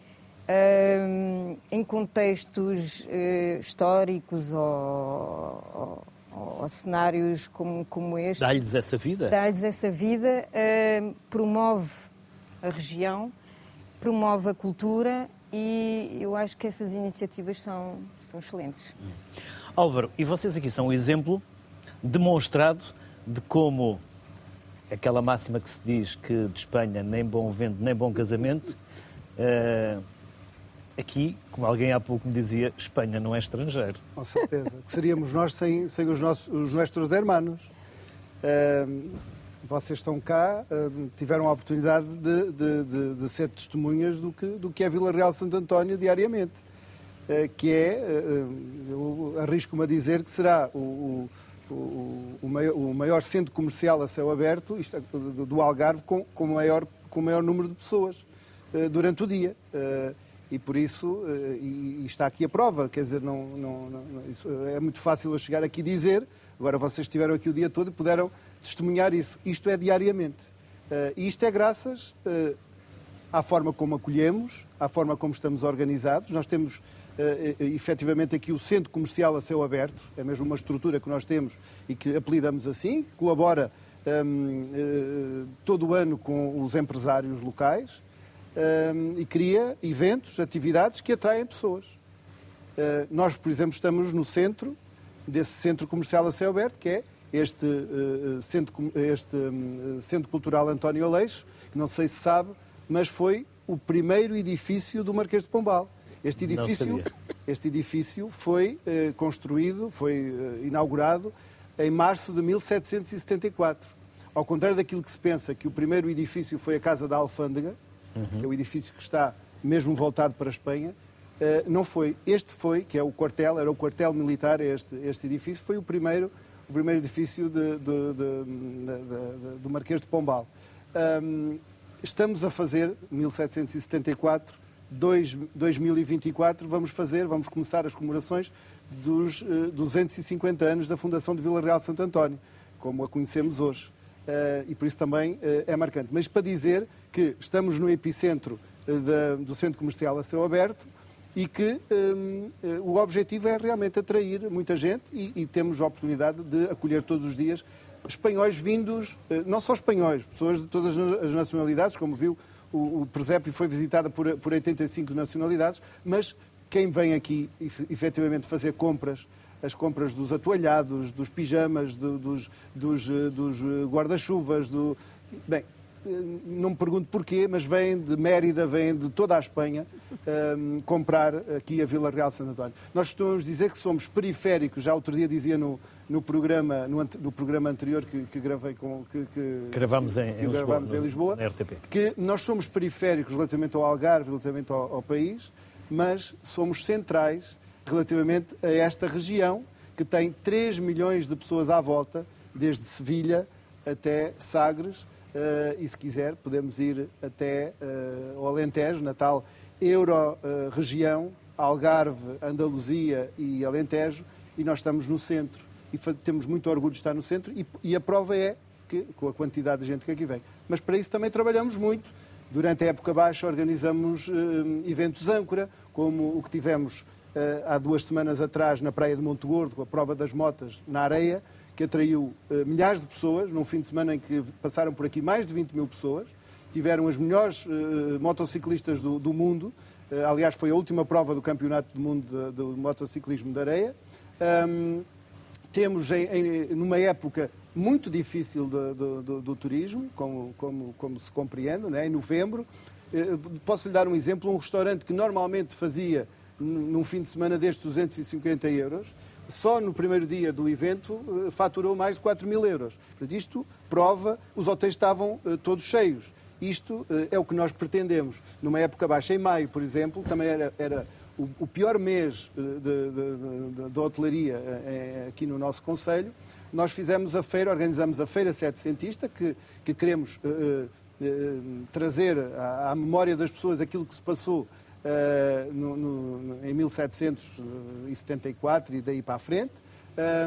uh, em contextos uh, históricos ou, ou, ou, cenários como, como este. Dá-lhes essa vida? Dá-lhes essa vida, promove a região, promove a cultura e eu acho que essas iniciativas são, são excelentes. Álvaro, e vocês aqui são o exemplo demonstrado de como aquela máxima que se diz que de Espanha nem bom vento nem bom casamento, uh, aqui, como alguém há pouco me dizia, Espanha não é estrangeiro. Com certeza. que seríamos nós sem, sem os, nossos, os nossos hermanos. Uh, vocês estão cá, uh, tiveram a oportunidade de, de, de, de, ser testemunhas do que, do que é Vila Real Santo António diariamente. que é, eu arrisco-me a dizer que será o o, o, maior, o, maior, centro comercial a céu aberto isto, é, do, do, Algarve com, com, maior, com maior número de pessoas uh, durante o dia. E por isso, uh, e, está aqui a prova, quer dizer, não, não, não é muito fácil eu chegar aqui e dizer, agora vocês estiveram aqui o dia todo e puderam testemunhar isso. Isto é diariamente. e isto é graças à forma como acolhemos, à forma como estamos organizados. Nós temos efetivamente aqui o centro comercial a céu aberto, é mesmo uma estrutura que nós temos e que apelidamos assim, que colabora uh, todo o ano com os empresários locais e cria eventos, atividades que atraem pessoas. Uh, nós, por exemplo, estamos no centro desse centro comercial a céu aberto, que é este, uh, centro, este um, centro cultural António Aleixo, que não sei se sabe, mas foi o primeiro edifício do Marquês de Pombal. Este edifício, este edifício foi eh, construído, foi eh, inaugurado em março de 1774. Ao contrário daquilo que se pensa, que o primeiro edifício foi a Casa da Alfândega, uhum. que é o edifício que está mesmo voltado para a Espanha, eh, não foi. Este foi, que é o quartel, era o quartel militar, este, este edifício, foi o primeiro, o primeiro edifício de, de, de, do Marquês de Pombal. Um, estamos a fazer, 1774, 2024 vamos fazer, vamos começar as comemorações dos uh, 250 anos da Fundação de Vila Real Santo António, como a conhecemos hoje. Uh, e por isso também uh, é marcante. Mas para dizer que estamos no epicentro da, do centro comercial a céu aberto e que um, o objetivo é realmente atrair muita gente e, e, temos a oportunidade de acolher todos os dias espanhóis vindos, não só espanhóis, pessoas de todas as nacionalidades, como viu o, o presépio foi visitado por, por 85 nacionalidades, mas quem vem aqui efetivamente fazer compras, as compras dos atoalhados, dos pijamas, do, dos, dos, eh, dos eh, guarda-chuvas, do... Bem, eh, não me pergunto porquê, mas vêm de Mérida, vêm de toda a Espanha um, comprar aqui a Vila Real de Santo António. Nós costumamos dizer que somos periféricos, já outro dia dizia no, no programa, no, no, programa anterior que, que gravei com. Que, que gravamos em, que em gravamos Lisboa, em Lisboa no, RTP. que nós somos periféricos relativamente ao Algarve, relativamente ao, ao país, mas somos centrais relativamente a esta região que tem 3 milhões de pessoas à volta, desde Sevilha até Sagres, uh, e se quiser podemos ir até uh, ao Alentejo, na tal euro-região, uh, Algarve, Andaluzia e Alentejo, e nós estamos no centro e temos muito orgulho de estar no centro e, e, a prova é que, com a quantidade de gente que aqui vem. Mas para isso também trabalhamos muito. Durante a época baixa organizamos uh, eventos âncora, como o que tivemos há duas semanas atrás na Praia de Monte Gordo, com a prova das motas na areia, que atraiu uh, milhares de pessoas, num fim de semana em que passaram por aqui mais de 20 mil pessoas. tiveram as melhores uh, motociclistas do, do mundo. Aliás, foi a última prova do Campeonato do Mundo do Motociclismo de Areia. Um, temos em, em, numa época muito difícil do, do, do, do turismo, como, como, como, se compreende, né? em novembro. Posso lhe dar um exemplo: um restaurante que normalmente fazia num fim de semana destes 250 euros, só no primeiro dia do evento faturou mais de 4 mil euros. Isto prova, os hotéis estavam todos cheios. Isto uh, é o que nós pretendemos. Numa época baixa, em maio, por exemplo, também era, era o, pior mês da hotelaria aqui no nosso Conselho. Nós fizemos a feira, organizamos a Feira Setecentista, que, que queremos trazer à, à, memória das pessoas aquilo que se passou no, no, em 1774 e daí para a frente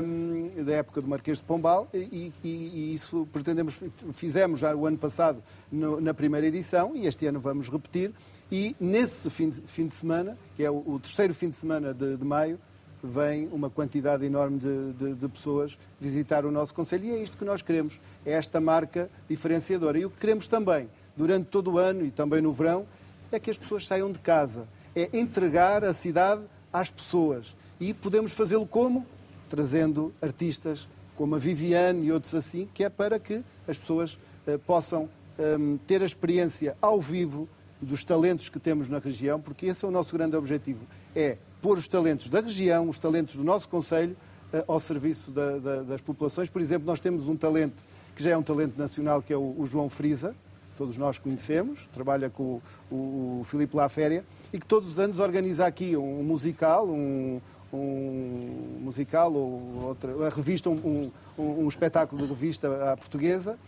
um, da época do Marquês de Pombal e, e, e, isso pretendemos, fizemos já o ano passado no, na primeira edição e este ano vamos repetir e nesse fim de, fim de semana, que é o, o, terceiro fim de semana de, de maio, vem uma quantidade enorme de, de, de, pessoas visitar o nosso Conselho e é isto que nós queremos, é esta marca diferenciadora. E o que queremos também, durante todo o ano e também no verão, é que as pessoas saiam de casa, é entregar a cidade às pessoas. E podemos fazê-lo como? trazendo artistas como a Viviane e outros assim, que é para que as pessoas uh, possam um, ter a experiência ao vivo dos talentos que temos na região, porque esse é o nosso grande objetivo, é pôr os talentos da região, os talentos do nosso Conselho, uh, ao serviço da, da, das populações. Por exemplo, nós temos um talento que já é um talento nacional, que é o, o João Frisa, todos nós conhecemos, trabalha com o, o, Filipe Laféria, e que todos os anos organiza aqui um musical, um, um musical ou outra, a revista, um, um, um espetáculo de revista à portuguesa,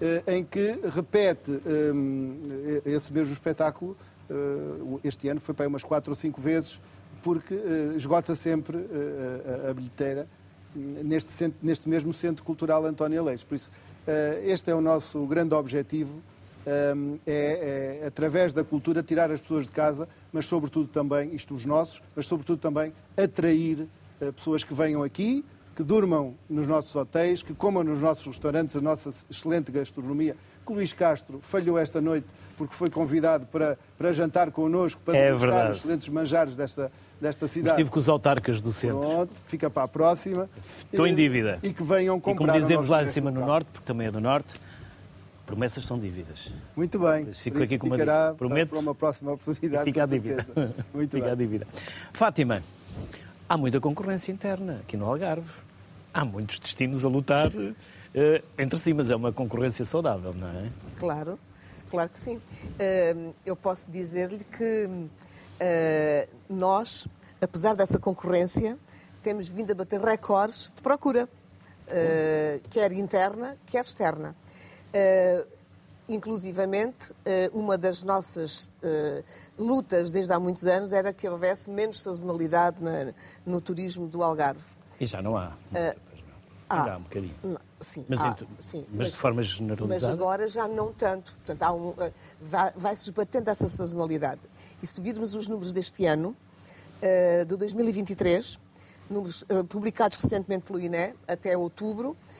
eh, em que repete um, esse mesmo espetáculo. Uh, este ano foi para umas quatro ou cinco vezes, porque esgota sempre a, bilheteira neste, neste mesmo Centro Cultural António Leite. Por isso, este é o nosso grande objetivo é, é, através da cultura, tirar as pessoas de casa, mas sobretudo também, isto os nossos, mas sobretudo também atrair uh, pessoas que venham aqui, que durmam nos nossos hotéis, que comam nos nossos restaurantes a nossa excelente gastronomia. Que o Luís Castro falhou esta noite porque foi convidado para, para jantar connosco, para é degustar os excelentes manjares desta, desta cidade. Estive com os autarcas do centro. Pronto, fica para a próxima. Estou em dívida. E que venham comprar. E como dizemos lá em cima no Norte, porque também é do Norte, Promessas são dívidas. Muito bem. Fico aqui com uma dívida. Prometo. Para uma próxima oportunidade. Fica a dívida. Muito Fica bem. a dívida. Fátima, há muita concorrência interna aqui no Algarve. Há muitos destinos a lutar uh, entre si, mas é uma concorrência saudável, não é? Claro, claro que sim. Uh, eu posso dizer-lhe que uh, nós, apesar dessa concorrência, temos vindo a bater recordes de procura, quer interna, quer externa. Uh, inclusivamente, uh, uma das nossas uh, lutas desde há muitos anos era que houvesse menos sazonalidade na, no turismo do Algarve. E já não há. há, há um bocadinho. Não, sim, mas, há, sim, mas, mas, de forma generalizada. Mas agora já não tanto. Portanto, um, vai, vai-se esbatendo essa sazonalidade. E se virmos os números deste ano, de 2023, números publicados recentemente pelo INE, até outubro, eh,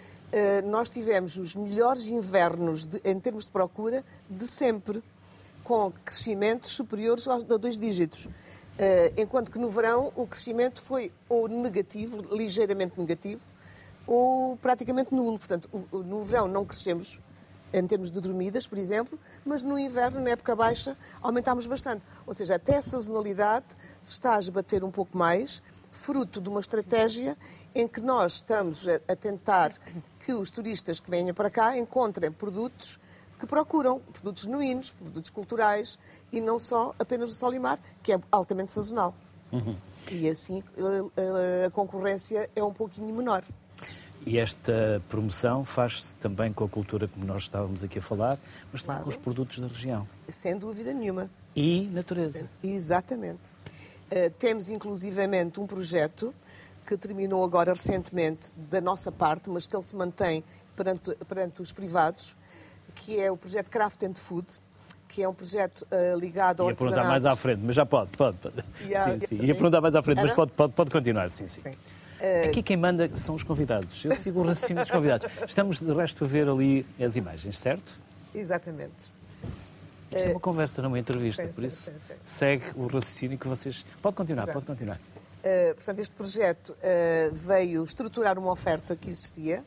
nós tivemos os melhores invernos de, em termos de procura de sempre, com crescimentos superiores a dois dígitos. Uh, enquanto que no verão o crescimento foi ou negativo, ligeiramente negativo, ou praticamente nulo. Portanto, no verão não crescemos em termos de dormidas, por exemplo, mas no inverno, na época baixa, aumentámos bastante. Ou seja, até a sazonalidade se está a esbater um pouco mais, fruto de uma estratégia em que nós estamos a, tentar que os turistas que venham para cá encontrem produtos que procuram, produtos genuínos, produtos culturais e não só apenas o sol e mar, que é altamente sazonal. Uhum. E assim a, concorrência é um pouquinho menor. E esta promoção faz-se também com a cultura, como nós estávamos aqui a falar, mas também claro. com os produtos da região. Sem dúvida nenhuma. E natureza. Exatamente. Uh, temos inclusivamente um projeto que terminou agora recentemente da nossa parte, mas que ele se mantém perante, perante os privados, que é o projeto Craft and Food, que é um projeto uh, ligado ao Ia perguntar mais à frente, mas já pode, pode. pode. Yeah, sim, sim. Ia perguntar mais à frente, mas pode, pode, pode continuar, sim, sim. sim. Uh... Aqui quem manda são os convidados. Eu sigo o raciocínio dos convidados. Estamos, de resto, a ver ali as imagens, certo? Exatamente. Isto é uma conversa, não uma entrevista, sim, por isso sim. segue o raciocínio que vocês. Pode continuar, Exato. pode continuar. Uh, portanto, este projeto uh, veio estruturar uma oferta que existia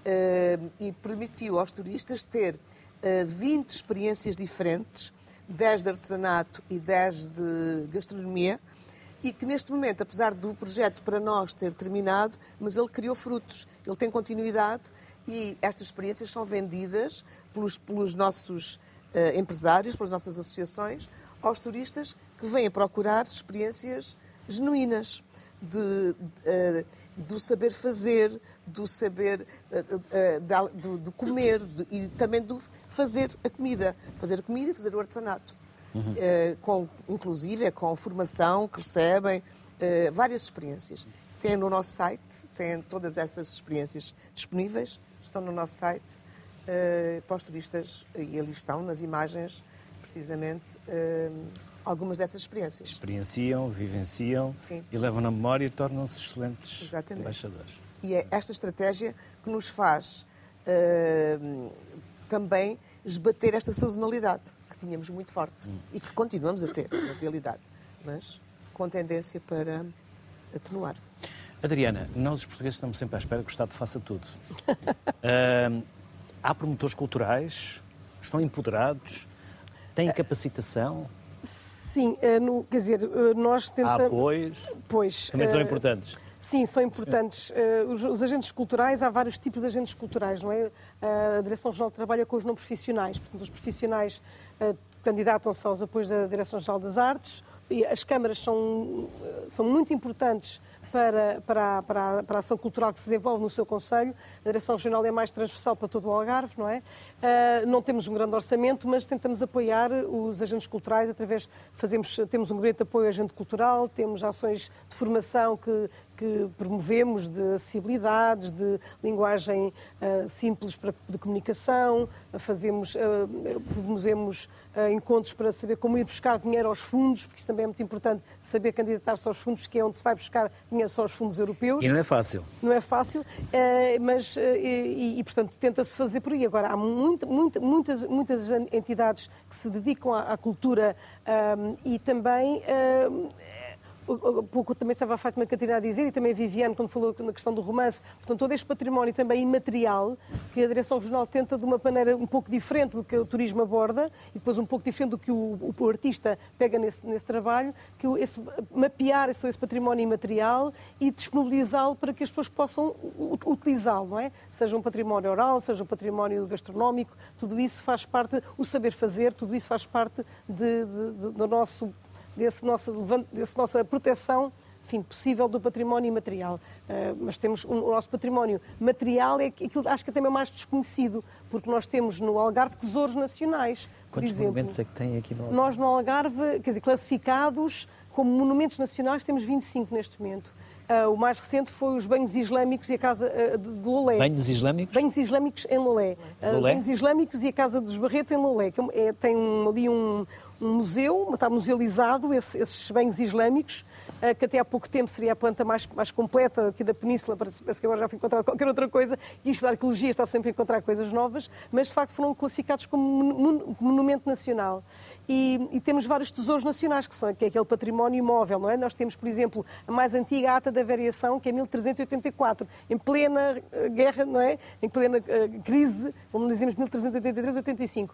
uh, e permitiu aos turistas ter uh, 20 experiências diferentes, 10 de artesanato e 10 de gastronomia, e que neste momento, apesar do projeto para nós ter terminado, mas ele criou frutos, ele tem continuidade e estas experiências são vendidas pelos, pelos nossos uh, empresários, pelas nossas associações, aos turistas que vêm procurar experiências genuínas de, de, do saber fazer, do saber do, do comer de, e também do fazer a comida, fazer a comida e fazer o artesanato, uhum. com, inclusive é com formação que recebem várias experiências. Tem no nosso site, tem todas essas experiências disponíveis, estão no nosso site para os turistas e ali estão nas imagens precisamente algumas dessas experiências. Experienciam, vivenciam Sim. e levam na memória e tornam-se excelentes Exatamente. embaixadores. E é esta estratégia que nos faz uh, também esbater esta sazonalidade que tínhamos muito forte Hum. e que continuamos a ter, na realidade, mas com tendência para atenuar. Adriana, nós os portugueses estamos sempre à espera que o Estado faça tudo. uh, (laughs) há promotores culturais, estão empoderados, têm capacitação, Sim, eh, no, quer dizer, eh, nós há tentamos. apoios, Pois, também são eh, importantes. Sim, são importantes. Eh, Os, os agentes culturais, há vários tipos de agentes culturais, não é? A Direção Regional trabalha com os não profissionais, portanto, os profissionais eh, candidatam-se aos apoios da Direção Regional das Artes e as câmaras são, são muito importantes para, para, a- para, a- para a ação cultural que se desenvolve no seu Conselho. A Direção Regional é mais transversal para todo o Algarve, não é? Ah, não temos um grande orçamento, mas tentamos apoiar os agentes culturais através, fazemos, temos um grande apoio ao agente cultural, temos ações de formação que, que promovemos de acessibilidades, de linguagem ah, simples para, de comunicação, fazemos, ah, promovemos ah, encontros para saber como ir buscar dinheiro aos fundos, porque isso também é muito importante, saber candidatar-se aos fundos, que é onde se vai buscar dinheiro só aos fundos europeus. E não é fácil. Não é fácil, eh, mas, eh, e, e, portanto, tenta-se fazer por aí. Agora, há muita, muita, muitas, muitas entidades que se dedicam à, à cultura e também. Pouco também estava a Fátima Catarina a dizer, e também a Viviane, quando falou na questão do romance, portanto, todo este património também imaterial, que a Direção Regional tenta de uma maneira um pouco diferente do que o turismo aborda, e depois um pouco diferente do que o, o- artista pega nesse, nesse trabalho, que esse, mapear esse, esse património imaterial e disponibilizá-lo para que as pessoas possam utilizá-lo, não é? Seja um património oral, seja um património gastronómico, tudo isso faz parte, o saber fazer, tudo isso faz parte de- de- de- do nosso desse nossa, desse nossa proteção enfim, possível do património imaterial. Eh, mas temos um- o nosso património material, é aquilo acho que é também mais desconhecido, porque nós temos no Algarve tesouros nacionais. Quantos exemplo, monumentos é que tem aqui no nós no Algarve, quer dizer, classificados como monumentos nacionais, temos 25 neste momento. Ah, o mais recente foi os banhos islâmicos e a casa ah, de Lolé. Banhos islâmicos? Banhos islâmicos em Lolé. Lolé? Banhos islâmicos e a Casa dos Barretos em Lolé. que é é- tem ali um, um museu, está musealizado esse- esses banhos islâmicos, ah, que até há pouco tempo seria a planta mais, mais completa aqui da Península, parece, parece que agora já foi encontrado qualquer outra coisa, e isto da arqueologia está sempre a encontrar coisas novas, mas de facto foram classificados como mon- mon- monumento nacional. E, e temos vários tesouros nacionais, que, são, que é aquele património imóvel, não é? Nós temos, por exemplo, a mais antiga ata da variação, que é 1384, em plena eh, guerra, não é? Em plena eh, crise, como dizemos, 1383-85.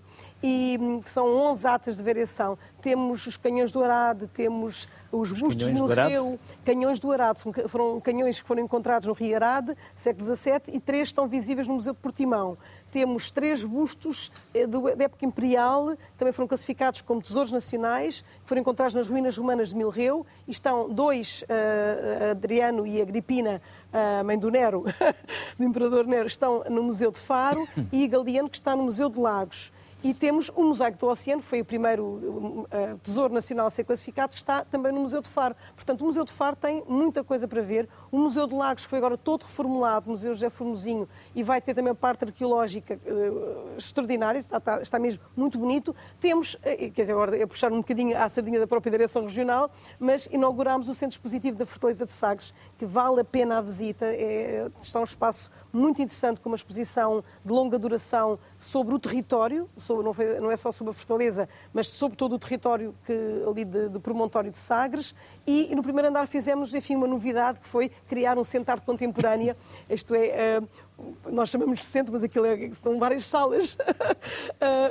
E hum, que são 11 atas de variação. Temos os canhões do Arade, temos os, bustos canhões no? Rio, canhões do Arade. Foram canhões que foram encontrados no Rio Arade, século XVII, e três estão visíveis no Museu de Portimão. Temos três bustos eh, da época imperial, também foram classificados como tesouros nacionais, que foram encontrados nas ruínas romanas de Milreu, e estão dois, eh, Adriano e Agripina, a mãe do Nero, (laughs) do Imperador Nero, estão no Museu de Faro, (laughs) e Galiano, que está no Museu de Lagos. E temos o Mosaico do Oceano, foi o primeiro uh, Tesouro Nacional a ser classificado, que está também no Museu de Faro. Portanto, o Museu de Faro tem muita coisa para ver. O Museu de Lagos, que foi agora todo reformulado, o Museu José Formosinho, e vai ter também parte arqueológica uh, extraordinária, está, está- está mesmo muito bonito. Temos, uh, quer dizer, agora é puxar um bocadinho à sardinha da própria Direção Regional, mas inauguramos o Centro Expositivo da Fortaleza de Sagres, que vale a pena a visita. É, está um espaço muito interessante, com uma exposição de longa duração sobre o território, sobre não, foi, não é só sobre a Fortaleza, mas sobre todo o território que, ali de, de Promontório de Sagres. E, e, no primeiro andar fizemos, enfim, uma novidade que foi criar um centro de contemporânea, isto é, uh, nós chamamos de centro, mas aquilo é, são várias salas. uh,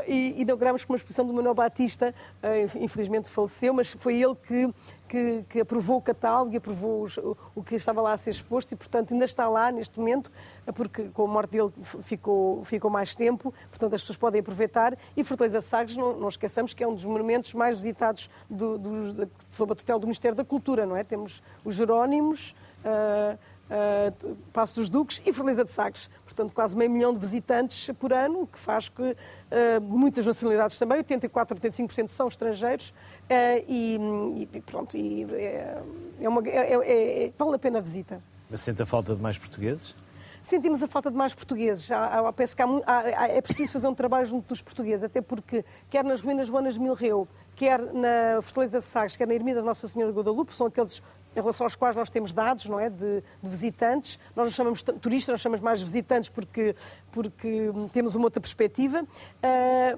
(laughs) e inauguramos com uma exposição do Manuel Batista, uh, infelizmente faleceu, mas foi ele que, que, que aprovou o catálogo e aprovou os, o, que estava lá a ser exposto e, portanto, ainda está lá neste momento, porque com a morte dele ficou, ficou mais tempo, portanto, as pessoas podem aproveitar. E Fortaleza Sagres, não, não esqueçamos que é um dos monumentos mais visitados do, do, sob a tutela do Ministério da Cultura, não é? Temos os Jerónimos. Uh, uh, Passos dos Duques e Fortaleza de Sagres. Portanto, quase meio milhão de visitantes por ano, o que faz que uh, muitas nacionalidades também, 84, 85% são estrangeiros, uh, e, e, pronto, e é, é uma, é, é, é, vale a pena a visita. Mas sente a falta de mais portugueses? sentimos a falta de mais portugueses. Há, há, penso que há, há, é preciso fazer um trabalho junto dos portugueses, até porque, quer nas ruínas Joanas de Milreu, quer na Fortaleza de Sagres, quer na Ermida da Nossa Senhora de Guadalupe, são aqueles em relação aos quais nós temos dados não é, de, de visitantes. Nós não chamamos turistas, nós chamamos mais visitantes porque, porque temos uma outra perspectiva, uh,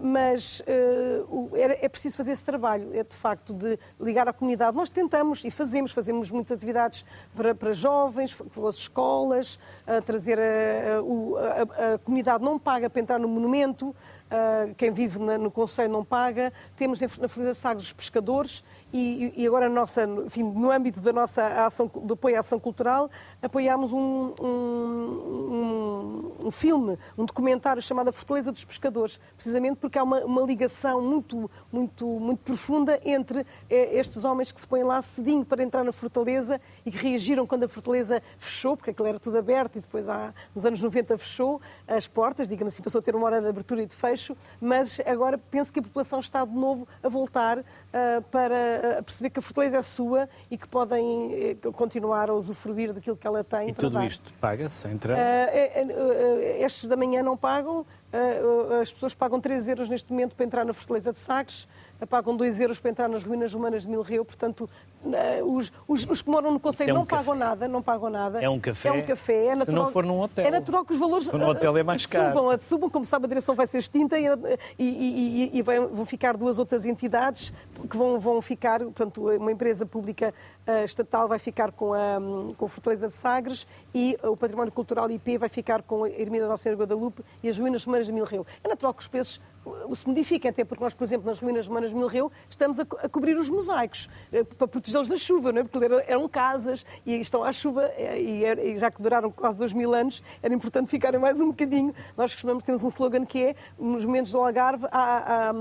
mas uh, é, é, preciso fazer esse trabalho, é de facto de ligar à comunidade. Nós tentamos e fazemos, fazemos muitas atividades para, para jovens, pelas escolas, uh, trazer a, a, a, a comunidade não paga para entrar no monumento, Uh, quem vive na, no Conselho não paga. Temos na Feliz Sagres os pescadores e, e agora nossa, enfim, no âmbito da nossa ação, do apoio à ação cultural, apoiámos um, um, um, um filme, um documentário chamado A Fortaleza dos Pescadores, precisamente porque há uma, uma ligação muito, muito, muito profunda entre eh, estes homens que se põem lá cedinho para entrar na Fortaleza e que reagiram quando a Fortaleza fechou, porque aquilo era tudo aberto e depois, há, nos anos 90, fechou as portas, digamos assim, passou a ter uma hora de abertura e de fecho, mas agora penso que a população está de novo a voltar uh, para a perceber que a fortaleza é sua e que podem eh, continuar a usufruir daquilo que ela tem. E tudo dar. isto paga-se entra? Uh, uh, estes da manhã não pagam, as pessoas pagam 3 euros neste momento para entrar na Fortaleza de Sagres, pagam 2 euros para entrar nas ruínas humanas de Milreu, portanto, os, os, os que moram no Conselho é um não café. pagam nada, não pagam nada. É um café? É um café. É natural, se não for num hotel. É natural que os valores se no hotel é mais caro. Subam, subam, como sabe, a direção vai ser extinta e, e, e, e vão ficar duas outras entidades que vão, vão ficar, portanto, uma empresa pública uh, estatal vai ficar com a, com a Fortaleza de Sagres e o Património Cultural IP vai ficar com a Ermida da Nossa Senhora Guadalupe e as ruínas humanas de Milreu. É natural que os preços se modifiquem, até porque nós, por exemplo, nas ruínas humanas de Milreu, estamos a, a cobrir os mosaicos uh, para protegê-los da chuva, não é? porque eram casas e estão à chuva eh, e, e, já que duraram quase dois mil anos, era importante ficarem mais um bocadinho. Nós costumamos, temos um slogan que é, nos momentos do Algarve, há,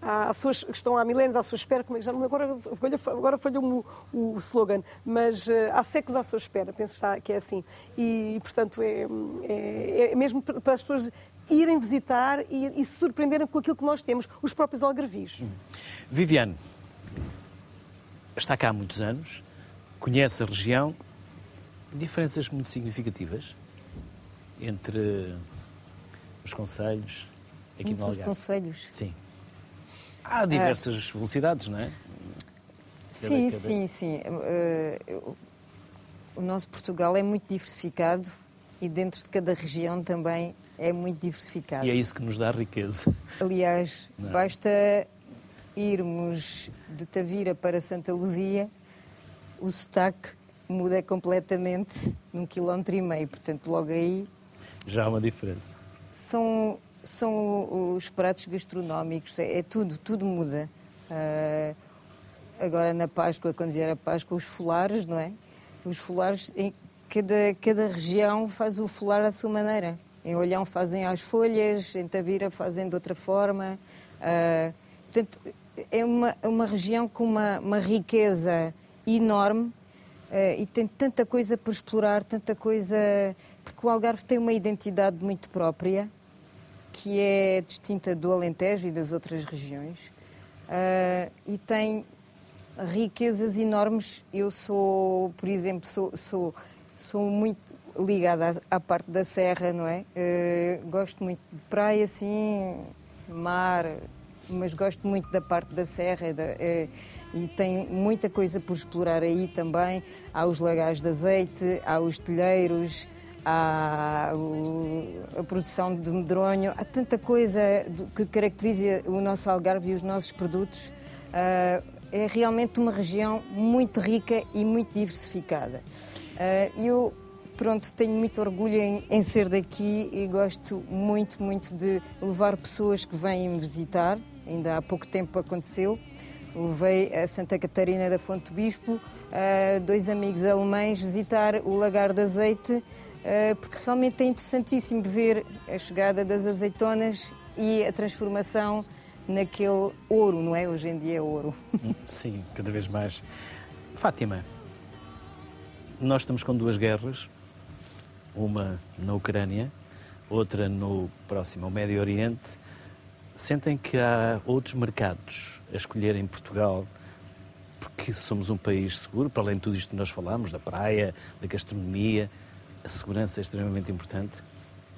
há suas, que estão há milénios à sua espera, como é que já não agora, agora falhou-me o, o, slogan, mas uh, há séculos à sua espera, penso que, está, que é assim. E portanto, é, é, é, mesmo para as pessoas irem visitar e, e, se surpreenderem com aquilo que nós temos, os próprios algarvios. Hum. Viviane, está cá há muitos anos, conhece a região, diferenças muito significativas entre os conselhos aqui entre no Algarve? os conselhos? Sim. Há diversas velocidades, não é? Sim, sim, sim. Uh, o nosso Portugal é muito diversificado e dentro de cada região também é muito diversificado. E é isso que nos dá riqueza. Aliás, não. É? basta irmos de Tavira para Santa Luzia, o sotaque muda completamente num quilómetro e meio, portanto logo aí... Já há uma diferença. São são os pratos gastronómicos, é, é tudo, tudo muda. Uh, agora na Páscoa, quando vier a Páscoa, os folares, não é? Os folares, em cada, cada região faz o folar à sua maneira. Em Olhão fazem as folhas, em Tavira fazem de outra forma. Uh, portanto, é uma, uma região com uma, uma riqueza enorme uh, e tem tanta coisa para explorar, tanta coisa. Porque o Algarve tem uma identidade muito própria que é distinta do Alentejo e das outras regiões uh, e tem riquezas enormes. Eu sou, por exemplo, sou, sou, sou muito ligada à, à parte da serra, não é? Uh, gosto muito de praia, assim, mar, mas gosto muito da parte da serra da, uh, e tem muita coisa por explorar aí também. Há os lagais de azeite, há os telheiros, há a produção de medronho, há tanta coisa que caracteriza o nosso Algarve e os nossos produtos. Ah, é realmente uma região muito rica e muito diversificada. Eu, pronto, tenho muito orgulho em, em ser daqui e gosto muito, muito de levar pessoas que vêm me visitar. Ainda há pouco tempo aconteceu. Levei a Santa Catarina da Fonte Bispo, dois amigos alemães, visitar o Lagar de Azeite, porque realmente é interessantíssimo ver a chegada das azeitonas e a transformação naquele ouro, não é? Hoje em dia é ouro. Sim, cada vez mais. Fátima, nós estamos com duas guerras, uma na Ucrânia, outra no próximo ao Médio Oriente. Sentem que há outros mercados a escolher em Portugal porque somos um país seguro, para além de tudo isto que nós falamos, da praia, da gastronomia, a segurança é extremamente importante.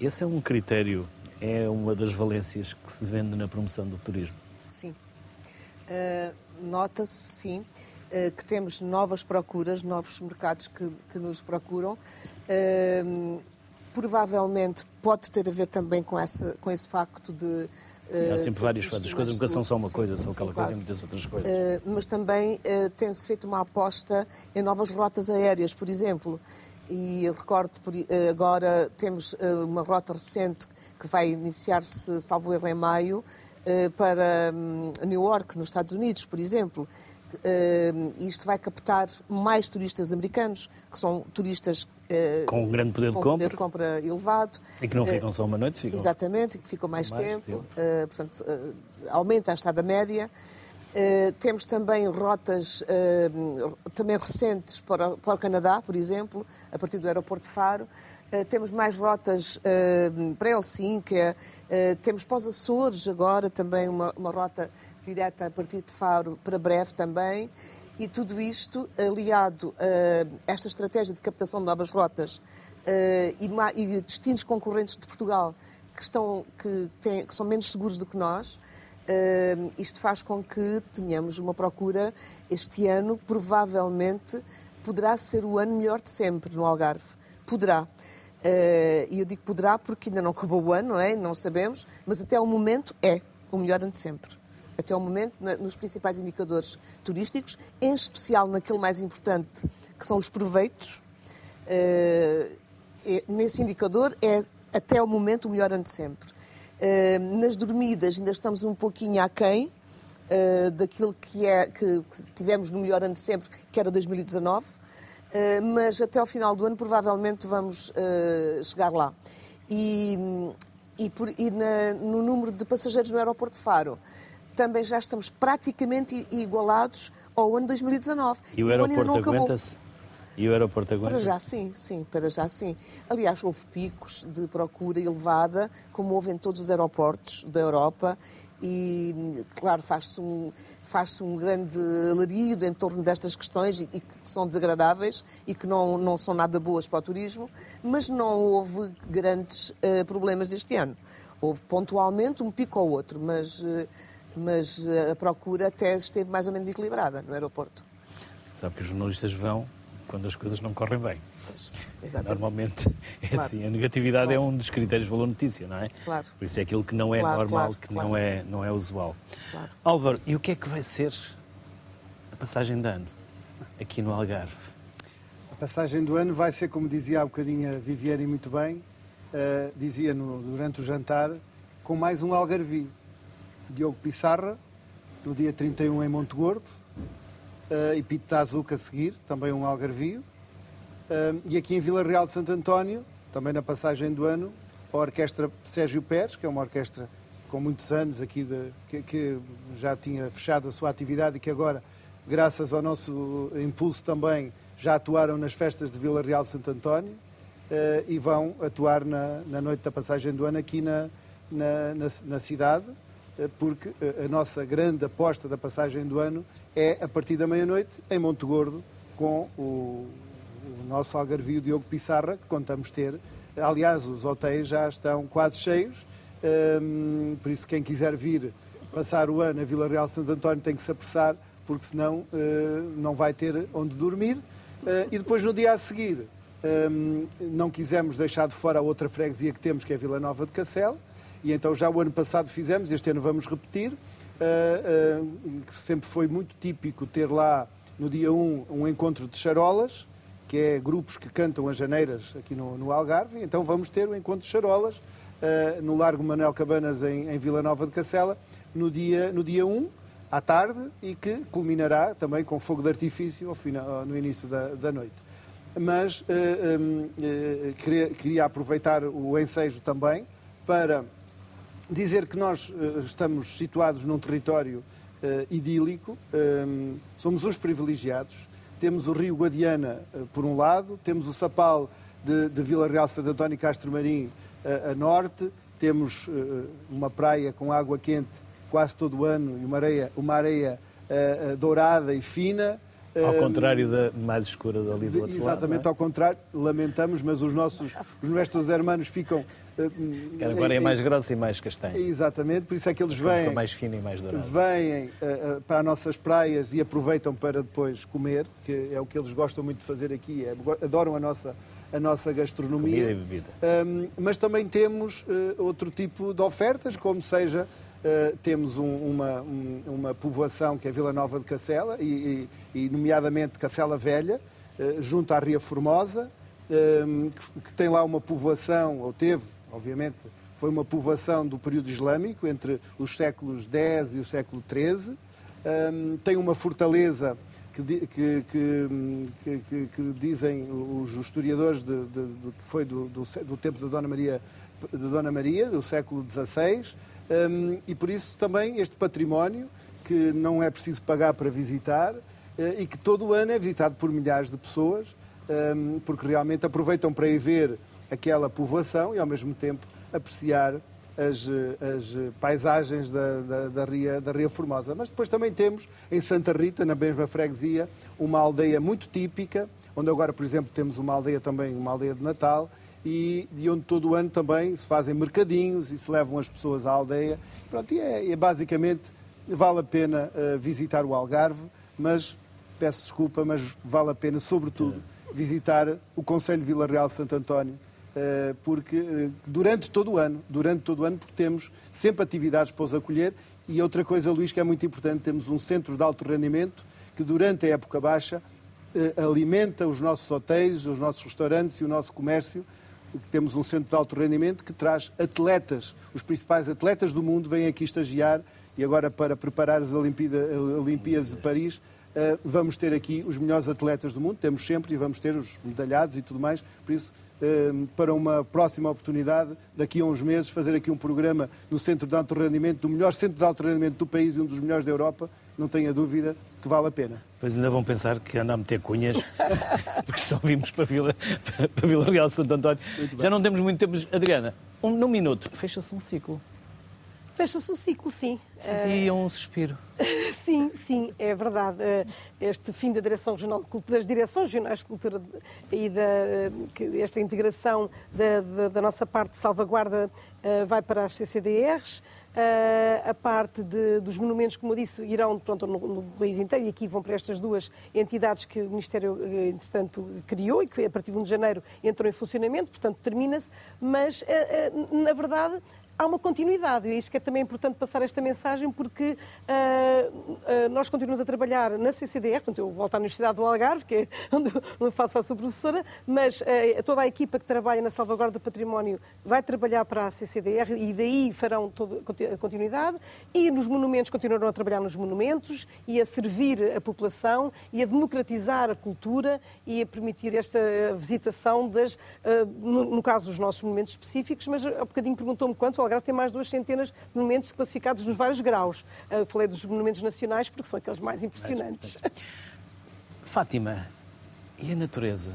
Esse é um critério é uma das valências que se vende na promoção do turismo. Sim. Uh, Nota-se, sim, uh, que temos novas procuras, novos mercados que, que nos procuram. Uh, provavelmente pode ter a ver também com, essa, com esse facto de. Sim, há sempre vários fatos. As coisas nunca são só uma sim, coisa, são aquela sim, coisa claro. e muitas outras coisas. mas também tem-se feito uma aposta em novas rotas aéreas, por exemplo. E recordo, agora temos uma rota recente que vai iniciar-se, salvo erro, em maio, eh, para hum, New York, nos Estados Unidos, por exemplo. Uh, isto vai captar mais turistas americanos, que são turistas uh, com um grande poder, de, compra. poder de compra elevado. E que não ficam uh, só uma noite, ficam. Exatamente, que ficam mais, mais tempo. tempo. portanto, aumenta a estada média. temos também rotas também recentes para, para o Canadá, por exemplo, a partir do aeroporto de Faro. Uh, temos mais rotas uh, para Helsinki, uh, temos para os Açores agora também uma, uma, rota direta a partir de Faro para breve também. E tudo isto aliado a esta estratégia de captação de novas rotas e, e, destinos concorrentes de Portugal que, estão, que, têm, que são menos seguros do que nós, isto faz com que tenhamos uma procura este ano, provavelmente poderá ser o ano melhor de sempre no Algarve. Poderá. Eh, e eu digo poderá porque ainda não acabou o ano, não é? Não sabemos, mas até ao momento é o melhor ano de sempre. Até ao momento, nos principais indicadores turísticos, em especial naquele mais importante, que são os proveitos, eh, nesse indicador é até ao momento o melhor ano de sempre. Eh, nas dormidas ainda estamos um pouquinho aquém daquilo que, é, que tivemos no melhor ano de sempre, que era 2019 eh, mas até ao final do ano provavelmente vamos uh, chegar lá. E, e, por, e na, no número de passageiros no aeroporto de Faro, também já estamos praticamente igualados ao ano 2019. E o aeroporto aguenta-se? E o aeroporto aguenta? Para já sim, sim, para já sim. Aliás, houve picos de procura elevada, como houve em todos os aeroportos da Europa, e claro, faz-se um, faz-se um grande alarido em torno destas questões e, e, que são desagradáveis e que não, não são nada boas para o turismo, mas não houve grandes uh, problemas este ano. Houve pontualmente um pico ou outro, mas, uh, mas a procura até esteve mais ou menos equilibrada no aeroporto. Sabe que os jornalistas vão quando as coisas não correm bem. Normalmente (laughs) é claro. assim. A negatividade é claro. é um dos critérios de valor notícia, não é? Claro. Por isso é aquilo que não é claro, normal, que não, é, não é usual. Álvaro, e o que é que vai ser a passagem de ano aqui no Algarve? A passagem do ano vai ser, como dizia há bocadinho a Viviane muito bem, uh, dizia no, durante o jantar, com mais um algarvio. Diogo Pissarra, no dia 31 em Monte Gordo, uh, e Pito da Azuca a seguir, também um algarvio. Uh, e aqui em Vila Real de Santo António, também na passagem do ano, a Orquestra Sérgio Pérez, que é uma orquestra com muitos anos aqui, de, que, que, já tinha fechado a sua atividade e que agora, graças ao nosso impulso também, já atuaram nas festas de Vila Real de Santo António uh, e vão atuar na, na, noite da passagem do ano aqui na, na, na, na cidade, porque a nossa grande aposta da passagem do ano é a partir da meia-noite em Monte Gordo com o, o nosso algarvio Diogo Pissarra, que contamos ter. Aliás, os hotéis já estão quase cheios, um, por isso quem quiser vir passar o ano a Vila Real Santo António tem que se apressar, porque senão uh, não vai ter onde dormir. Uh, e depois no dia a seguir hum, não quisemos deixar de fora a outra freguesia que temos, que é Vila Nova de Cacela, e então já o ano passado fizemos, este ano vamos repetir, uh, uh, que sempre foi muito típico ter lá no dia 1 um encontro de charolas, que é grupos que cantam as janeiras aqui no, no Algarve, então vamos ter o um encontro de charolas uh, no Largo Manuel Cabanas, em, em, Vila Nova de Cacela, no dia, no dia 1, à tarde, e que culminará também com fogo de artifício ao final, no início da, da noite. Mas uh, um, uh, queria, queria, aproveitar o ensejo também para dizer que nós estamos situados num território idílico, um, somos os privilegiados, temos o Rio Guadiana por um lado, temos o Sapal de, de Vila Real Santo António Castro Marim a, a norte, temos uma praia com água quente quase todo o ano e uma areia, uma areia dourada e fina. Ao contrário da mais escura dali do outro Exatamente lado, é? ao contrário, lamentamos, mas os nossos, os nossos hermanos ficam... Agora é mais grossa e mais castanha. Exatamente, por isso é que eles vêm... mais fina e mais dourada. Vêm uh, para as nossas praias e aproveitam para depois comer, que é o que eles gostam muito de fazer aqui, é, adoram a nossa a nossa gastronomia. Comida e bebida. Um, mas também temos uh, outro tipo de ofertas, como seja, temos um, uma, um, uma povoação que é Vila Nova de Cacela, e, e, e nomeadamente Cacela Velha, junto à Ria Formosa, que, que, tem lá uma povoação, ou teve, obviamente, foi uma povoação do período islâmico, entre os séculos X e o século XIII. tem uma fortaleza que, que, que, que, dizem os historiadores de, de, de que foi do, do, do, tempo da Dona Maria, Dona Maria, do século XVI, um, e por isso também este património que não é preciso pagar para visitar uh, e que todo o ano é visitado por milhares de pessoas, um, porque realmente aproveitam para ir ver aquela povoação e ao mesmo tempo apreciar as, as paisagens da, da, da, Ria, da Ria Formosa. Mas depois também temos em Santa Rita, na mesma freguesia, uma aldeia muito típica, onde agora, por exemplo, temos uma aldeia também, uma aldeia de Natal, e de onde todo o ano também se fazem mercadinhos e se levam as pessoas à aldeia. Pronto, e é, é basicamente, vale a pena uh, visitar o Algarve, mas, peço desculpa, mas vale a pena, sobretudo, visitar o Conselho de Vila Real de Santo António, porque eh, durante todo o ano, durante todo o ano, porque temos sempre atividades para os acolher. E outra coisa, Luís, que é muito importante, temos um centro de alto rendimento que durante a época baixa eh, alimenta os nossos hotéis, os nossos restaurantes e o nosso comércio. Temos um centro de alto rendimento que traz atletas, os principais atletas do mundo vêm aqui estagiar e agora para preparar as Olimpíadas de Paris vamos ter aqui os melhores atletas do mundo, temos sempre e vamos ter os medalhados e tudo mais, por isso para uma próxima oportunidade, daqui a uns meses, fazer aqui um programa no Centro de Alto Rendimento, do melhor centro de alto rendimento do país e um dos melhores da Europa, não tenha dúvida que vale a pena. Pois ainda vão pensar que anda a meter cunhas, (laughs) porque só vimos para Vila, para Vila Real de Santo António. Já não temos muito tempo. Adriana, um, num minuto, fecha-se um ciclo. Fecha-se o ciclo, sim. Senti uh... um suspiro. (laughs) sim, sim, é verdade. Uh, este fim da Direção Regional de Cultura, das Direções Regionais de Cultura e da, uh, esta integração da, da, da, nossa parte de salvaguarda vai para as CCDRs. a parte de, dos monumentos, como eu disse, irão pronto, no, no, país inteiro e aqui vão para estas duas entidades que o Ministério, entretanto, criou e que a partir de 1 de janeiro entrou em funcionamento, portanto, termina-se. Mas, na verdade, há uma continuidade. E é isso que é também importante passar esta mensagem, porque uh, uh, nós continuamos a trabalhar na CCDR, portanto, eu volto à Universidade do Algarve, que é (laughs) onde eu faço a sua professora, mas uh, toda a equipa que trabalha na salvaguarda do património vai trabalhar para a CCDR e daí farão toda a continuidade. E nos monumentos continuarão a trabalhar nos monumentos e a servir a população e a democratizar a cultura e a permitir esta visitação das, no, no caso dos nossos monumentos específicos, mas há bocadinho perguntou-me quantos, o Algarve tem mais duas centenas de monumentos classificados nos vários graus. Uh, falei dos monumentos nacionais porque são aqueles mais impressionantes. Fátima, e a natureza?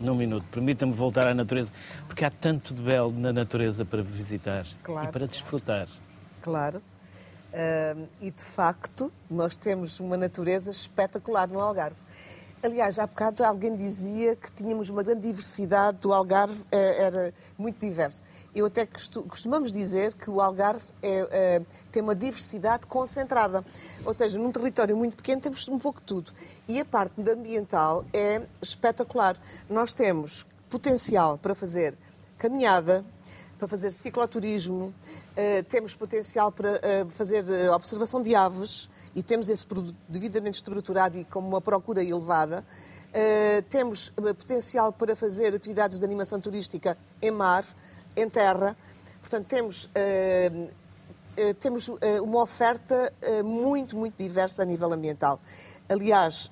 Num minuto, permita-me voltar à natureza, porque há tanto de belo na natureza para visitar claro, e para desfrutar. Claro. Uh, e de facto, nós temos uma natureza espetacular no Algarve. Aliás, há bocado alguém dizia que tínhamos uma grande diversidade, do Algarve eh, era muito diverso. Eu até costumamos dizer que o Algarve é, é, tem uma diversidade concentrada. Ou seja, num território muito pequeno temos um pouco de tudo. E a parte ambiental é espetacular. Nós temos potencial para fazer caminhada, para fazer cicloturismo, uh, temos potencial para uh, fazer uh, observação de aves e temos esse produto devidamente estruturado e com uma procura elevada. temos potencial para fazer atividades de animação turística em mar, em terra. Portanto, temos, temos uma oferta muito, muito diversa a nível ambiental. Aliás,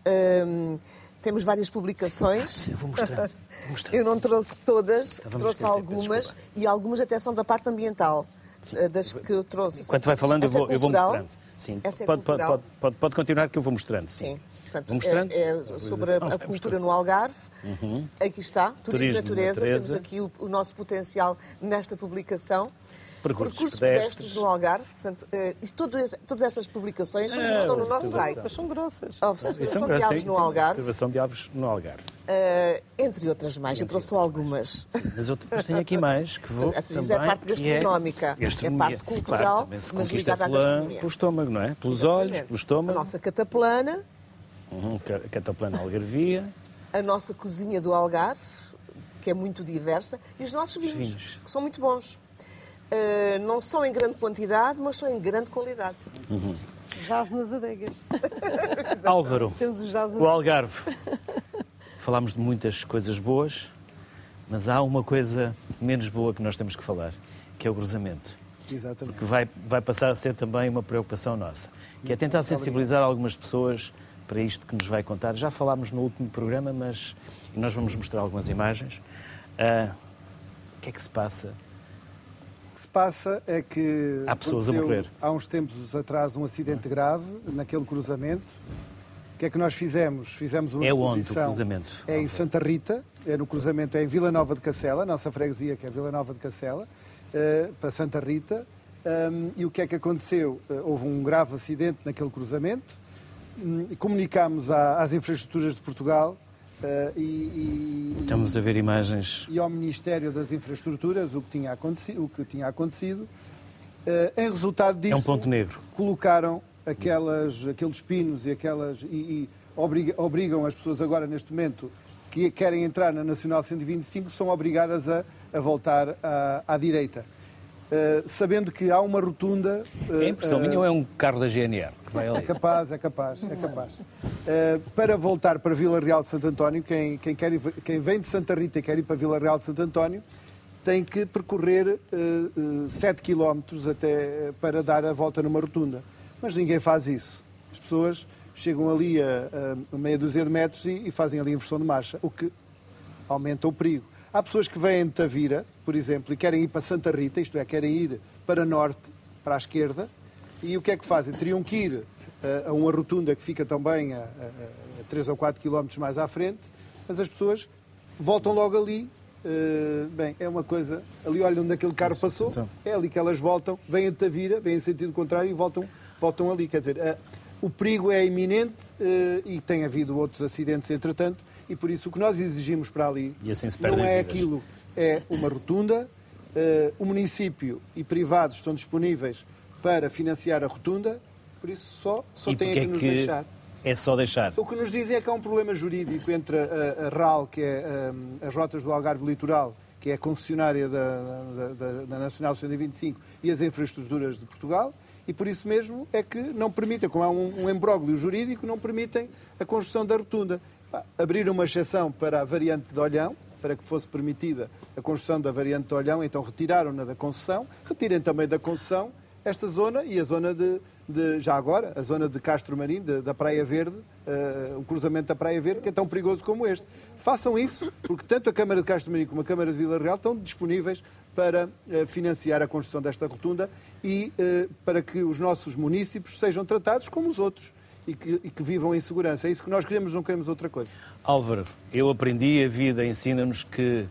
temos várias publicações. Eu vou mostrar. Vou mostrar. Eu não trouxe todas, trouxe esquecer, algumas desculpa. e algumas até são da parte ambiental, eh, das que eu trouxe. Enquanto vai falando, eu é vou, eu vou mostrando. Sim, é pode, pode, pode, pode continuar que eu vou mostrando. Sim. Sim. Portanto, Vou mostrando. É, é sobre a, a cultura no Algarve. Aqui está, turismo, Turismo de natureza. natureza. Temos aqui o, o nosso potencial nesta publicação. Percursos pedestres. pedestres. no Algarve. Portanto, eh, isto, todo esse- todas estas publicações É, estão no nosso site. São grossas. A é observação de aves sim, no Algarve, Observação de aves no Algarve. eh, entre outras mais. Eu trouxe só algumas. Mas eu tenho aqui mais que vou. Essa também, é a parte é gastronómica, é gastronomia. parte cultural, Claro, mas ligada à gastronomia. pelo estômago, não é? Pelos olhos, Exatamente. pelo A estômago. nossa cataplana, Uhum, ca- cataplana algarvia. a nossa cozinha do Algarve, que é muito diversa, e os nossos vinhos, vinhos. que são muito bons. Eh, não são em grande quantidade, mas são em grande qualidade. Jazz nas adegas. (laughs) Álvaro, Temos o o Algarve. Falámos de muitas coisas boas, mas há uma coisa menos boa que nós temos que falar, que é o cruzamento. Exatamente. que vai, vai passar a ser também uma preocupação nossa, que é tentar sensibilizar algumas pessoas para isto que nos vai contar. Já falámos no último programa, mas nós vamos mostrar algumas imagens. Ah, o que é que se passa? O que se passa é que Há pessoas a morrer. há uns tempos atrás um acidente grave naquele cruzamento. O que é que nós fizemos? Fizemos uma É onde o cruzamento? É em Santa Rita, é no cruzamento é em Vila Nova de Cacela, a nossa freguesia que é Vila Nova de Cacela, eh, para Santa Rita. Ahm, e o que é que aconteceu? Eh, houve um grave acidente naquele cruzamento. Hum, comunicámos às infraestruturas de Portugal eh, e- e, Estamos a ver imagens. e ao Ministério das Infraestruturas o que tinha acontecido. O que tinha acontecido. Eh, em resultado disso, É um ponto negro. colocaram aquelas, aqueles pinos e aquelas. e, e obriga- obrigam as pessoas agora, neste momento, que querem entrar na Nacional 125, são obrigadas a, a voltar à, à direita. Eh, sabendo que há uma rotunda. É impressão minha ou é um carro da GNR que vai É ali? capaz, é capaz, é capaz. Eh, para voltar para Vila Real de Santo António, quem, quem, quer quem vem de Santa Rita e quer ir para Vila Real de Santo António, tem que percorrer 7 km até eh, para dar a volta numa rotunda. Mas ninguém faz isso. As pessoas chegam ali a, a meia dúzia de metros e, e fazem ali a inversão de marcha, o que aumenta o perigo. Há pessoas que vêm de Tavira, por exemplo, e querem ir para Santa Rita, isto é, querem ir para norte, para a esquerda, e o que é que fazem? Teriam que ir eh, a uma rotunda que fica também a, 3 ou 4 quilómetros mais à frente, mas as pessoas voltam logo ali. eh, bem, é uma coisa. Ali olham onde aquele carro passou, é ali que elas voltam, vêm de Tavira, vêm em sentido contrário e voltam, voltam ali. Quer dizer, eh, o perigo é iminente e tem havido outros acidentes entretanto, e por isso o que nós exigimos para ali assim não é vidas. aquilo, é uma rotunda. eh, o município e privados estão disponíveis para financiar a rotunda, por isso só, só e têm porque a é que nos que deixar. é só deixar? O que nos dizem é que há um problema jurídico entre a, a RAL, que é um, as Rotas do Algarve Litoral, que é a concessionária da, da, da- da Nacional 125, e as infraestruturas de Portugal, e por isso mesmo é que não permitem, como há um, um embróglio jurídico, não permitem a construção da rotunda. Abriram uma exceção para a variante de Olhão, para que fosse permitida a construção da variante de Olhão, então retiraram-na da concessão, retirem também da concessão esta zona e a zona de, de- já agora, a zona de Castro Marim, de- da Praia Verde, eh, o cruzamento da Praia Verde, que é tão perigoso como este. Façam isso, porque tanto a Câmara de Castro Marim como a Câmara de Vila Real estão disponíveis para eh, financiar a construção desta rotunda e eh, para que os nossos municípios sejam tratados como os outros e que, e que vivam em segurança. É isso que nós queremos, não queremos outra coisa. Álvaro, eu aprendi, a vida ensina-nos que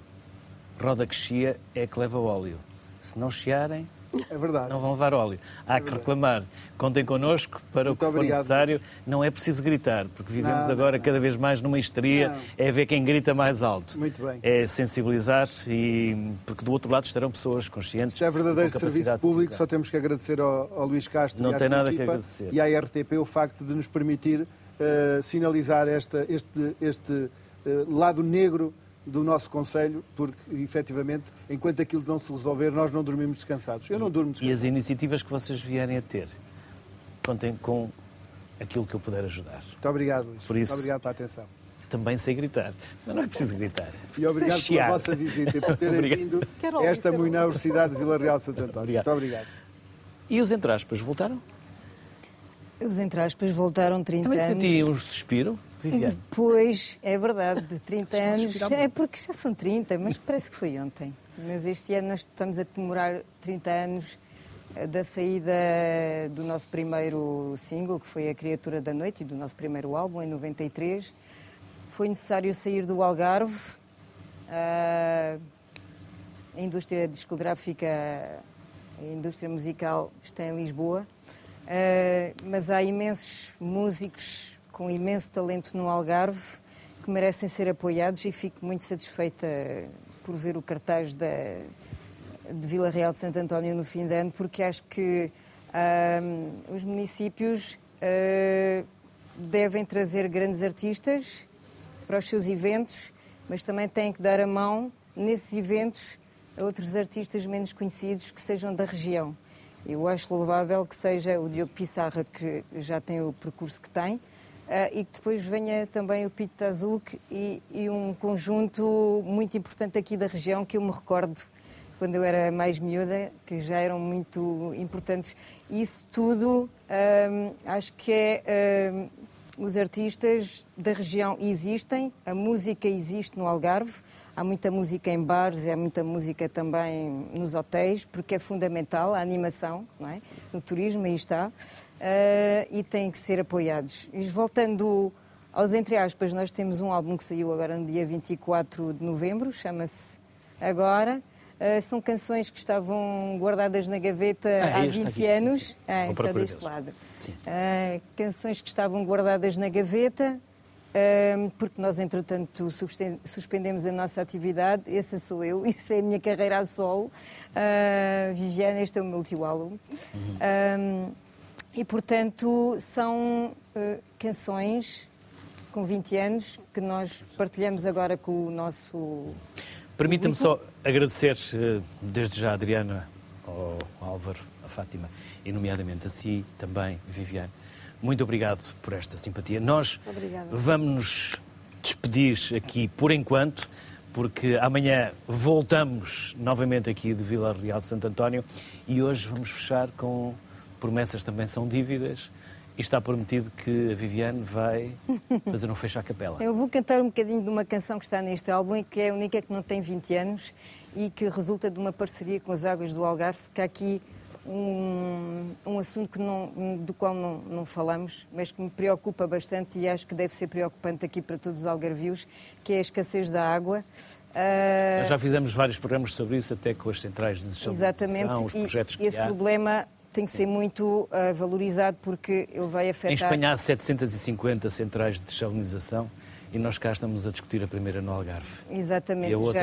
roda que chia é que leva óleo. Se não chiarem, É verdade. não vão levar óleo. Há que reclamar. Contem connosco para Muito o que for necessário. Não é preciso gritar, porque vivemos Não, agora não, cada vez mais numa histeria. Não. É ver quem grita mais alto. Muito bem. É sensibilizar, e, porque do outro lado estarão pessoas conscientes. Isto é verdadeiro serviço público, só temos que agradecer ao, ao Luís Castro Não e à tem nada que equipa agradecer. e à RTP o facto de nos permitir eh, sinalizar esta, este, este eh, lado negro do nosso Conselho, porque, efetivamente, enquanto aquilo não se resolver, nós não dormimos descansados. Eu não durmo E descansado. as iniciativas que vocês vierem a ter, contem com aquilo que eu puder ajudar. Muito obrigado, Luís. Por isso- Muito obrigado pela atenção. Também sei gritar, mas não é preciso gritar. E obrigado chiar. pela vossa visita e por terem Obrigado. vindo a esta. Universidade de Vila Real de Santo António. Obrigado. Muito obrigado. E os entre aspas voltaram? Os entre aspas voltaram 30 Também anos. senti um suspiro, Viviane. Depois, é verdade, de 30 Estás a anos. É porque já são 30, mas parece que foi ontem. Mas este ano nós estamos a comemorar 30 anos eh, da saída do nosso primeiro single, que foi A Criatura da Noite, e do nosso primeiro álbum, em 93. Foi necessário sair do Algarve. Ah, a indústria discográfica, a indústria musical está em Lisboa, Eh, mas há imensos músicos com imenso talento no Algarve que merecem ser apoiados e fico muito satisfeita por ver o cartaz da, de Vila Real de Santo António no fim de ano, porque acho que ahm, os municípios ah, devem trazer grandes artistas para os seus eventos, mas também têm que dar a mão nesses eventos a outros artistas menos conhecidos que sejam da região. Eu acho louvável que seja o Diogo Pissarra, que já tem o percurso que tem, e que depois venha também o Pito Tazuk e, e um conjunto muito importante aqui da região que eu me recordo quando eu era mais miúda, que já eram muito importantes. Isso tudo hum, acho que é. hum, os artistas da região existem, a música existe no Algarve, há muita música em bares, há muita música também nos hotéis, porque é fundamental a animação, não é? no turismo, aí está, eh, e têm que ser apoiados. E voltando aos entre aspas, nós temos um álbum que saiu agora no dia 24 de novembro, chama-se Agora. Eh, são canções que estavam guardadas na gaveta Ah, há este 20 aqui, sim, anos. sim. Ah, Vou está procurar deste lado. Sim. Ah, canções que estavam guardadas na gaveta, ah, porque nós, entretanto, suspen- suspendemos a nossa atividade. Essa sou eu, (laughs) isso é a minha carreira a solo. Ah, Viviane, este é o meu último álbum. Ah, e, portanto, são ah, canções com 20 anos que nós partilhamos agora com o nosso. Permita-me só agradecer eh, desde já a Adriana, ao Álvaro, a Fátima e, nomeadamente, a si também, Viviane. Muito obrigado por esta simpatia. Nós Obrigada. vamos nos despedir aqui por enquanto, porque amanhã voltamos novamente aqui de Vila Real de Santo António e hoje vamos fechar com promessas também são dívidas. E está prometido que a Viviane vai (laughs) fazer um fecho à capela. Eu vou cantar um bocadinho de uma canção que está neste álbum e que é a única que não tem 20 anos e que resulta de uma parceria com as Águas do Algarve, que há aqui um, um assunto que não- do qual não, não falamos, mas que me preocupa bastante e acho que deve ser preocupante aqui para todos os algarvios, que é a escassez da água. Ah, Nós já fizemos vários programas sobre isso, até com as centrais de desalinização, os e projetos que esse há. problema tem que ser muito ah, valorizado porque ele vai afetar... Em Espanha há 750 centrais de desalinização e nós cá estamos a discutir a primeira no Algarve. Exatamente, já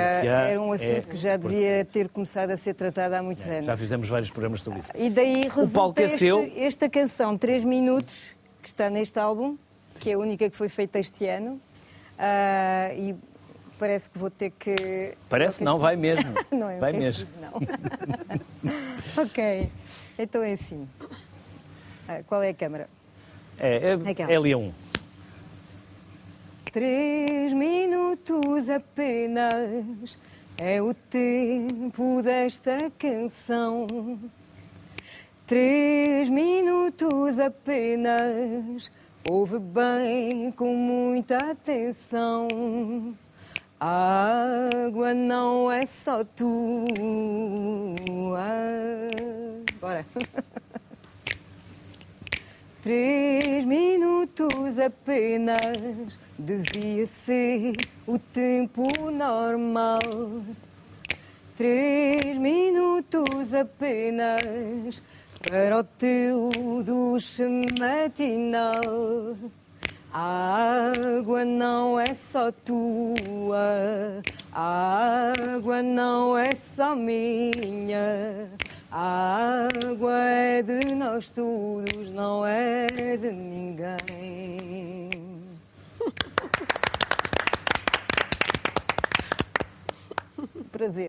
era um assunto é que já devia ter começado a ser tratado há muitos anos. Já fizemos vários programas sobre isso. E daí resulta é este- seu. esta canção, 3 minutos, que está neste álbum, que é a única que foi feita este ano. Ah, e parece que vou ter que. Parece? Não, vai mesmo. (laughs) Não, vai mesmo. Não. (laughs) ok, então é assim. Ah, qual é a câmara? É, é, é um. Três minutos apenas é o tempo desta canção. Três minutos apenas, ouve bem com muita atenção. A água não é só tua. Bora. (laughs) Três minutos apenas devia ser o tempo normal. Três minutos apenas para o teu duche matinal. A água não é só tua, a água não é só minha. A água é de nós todos, não é de ninguém. (laughs) prazer.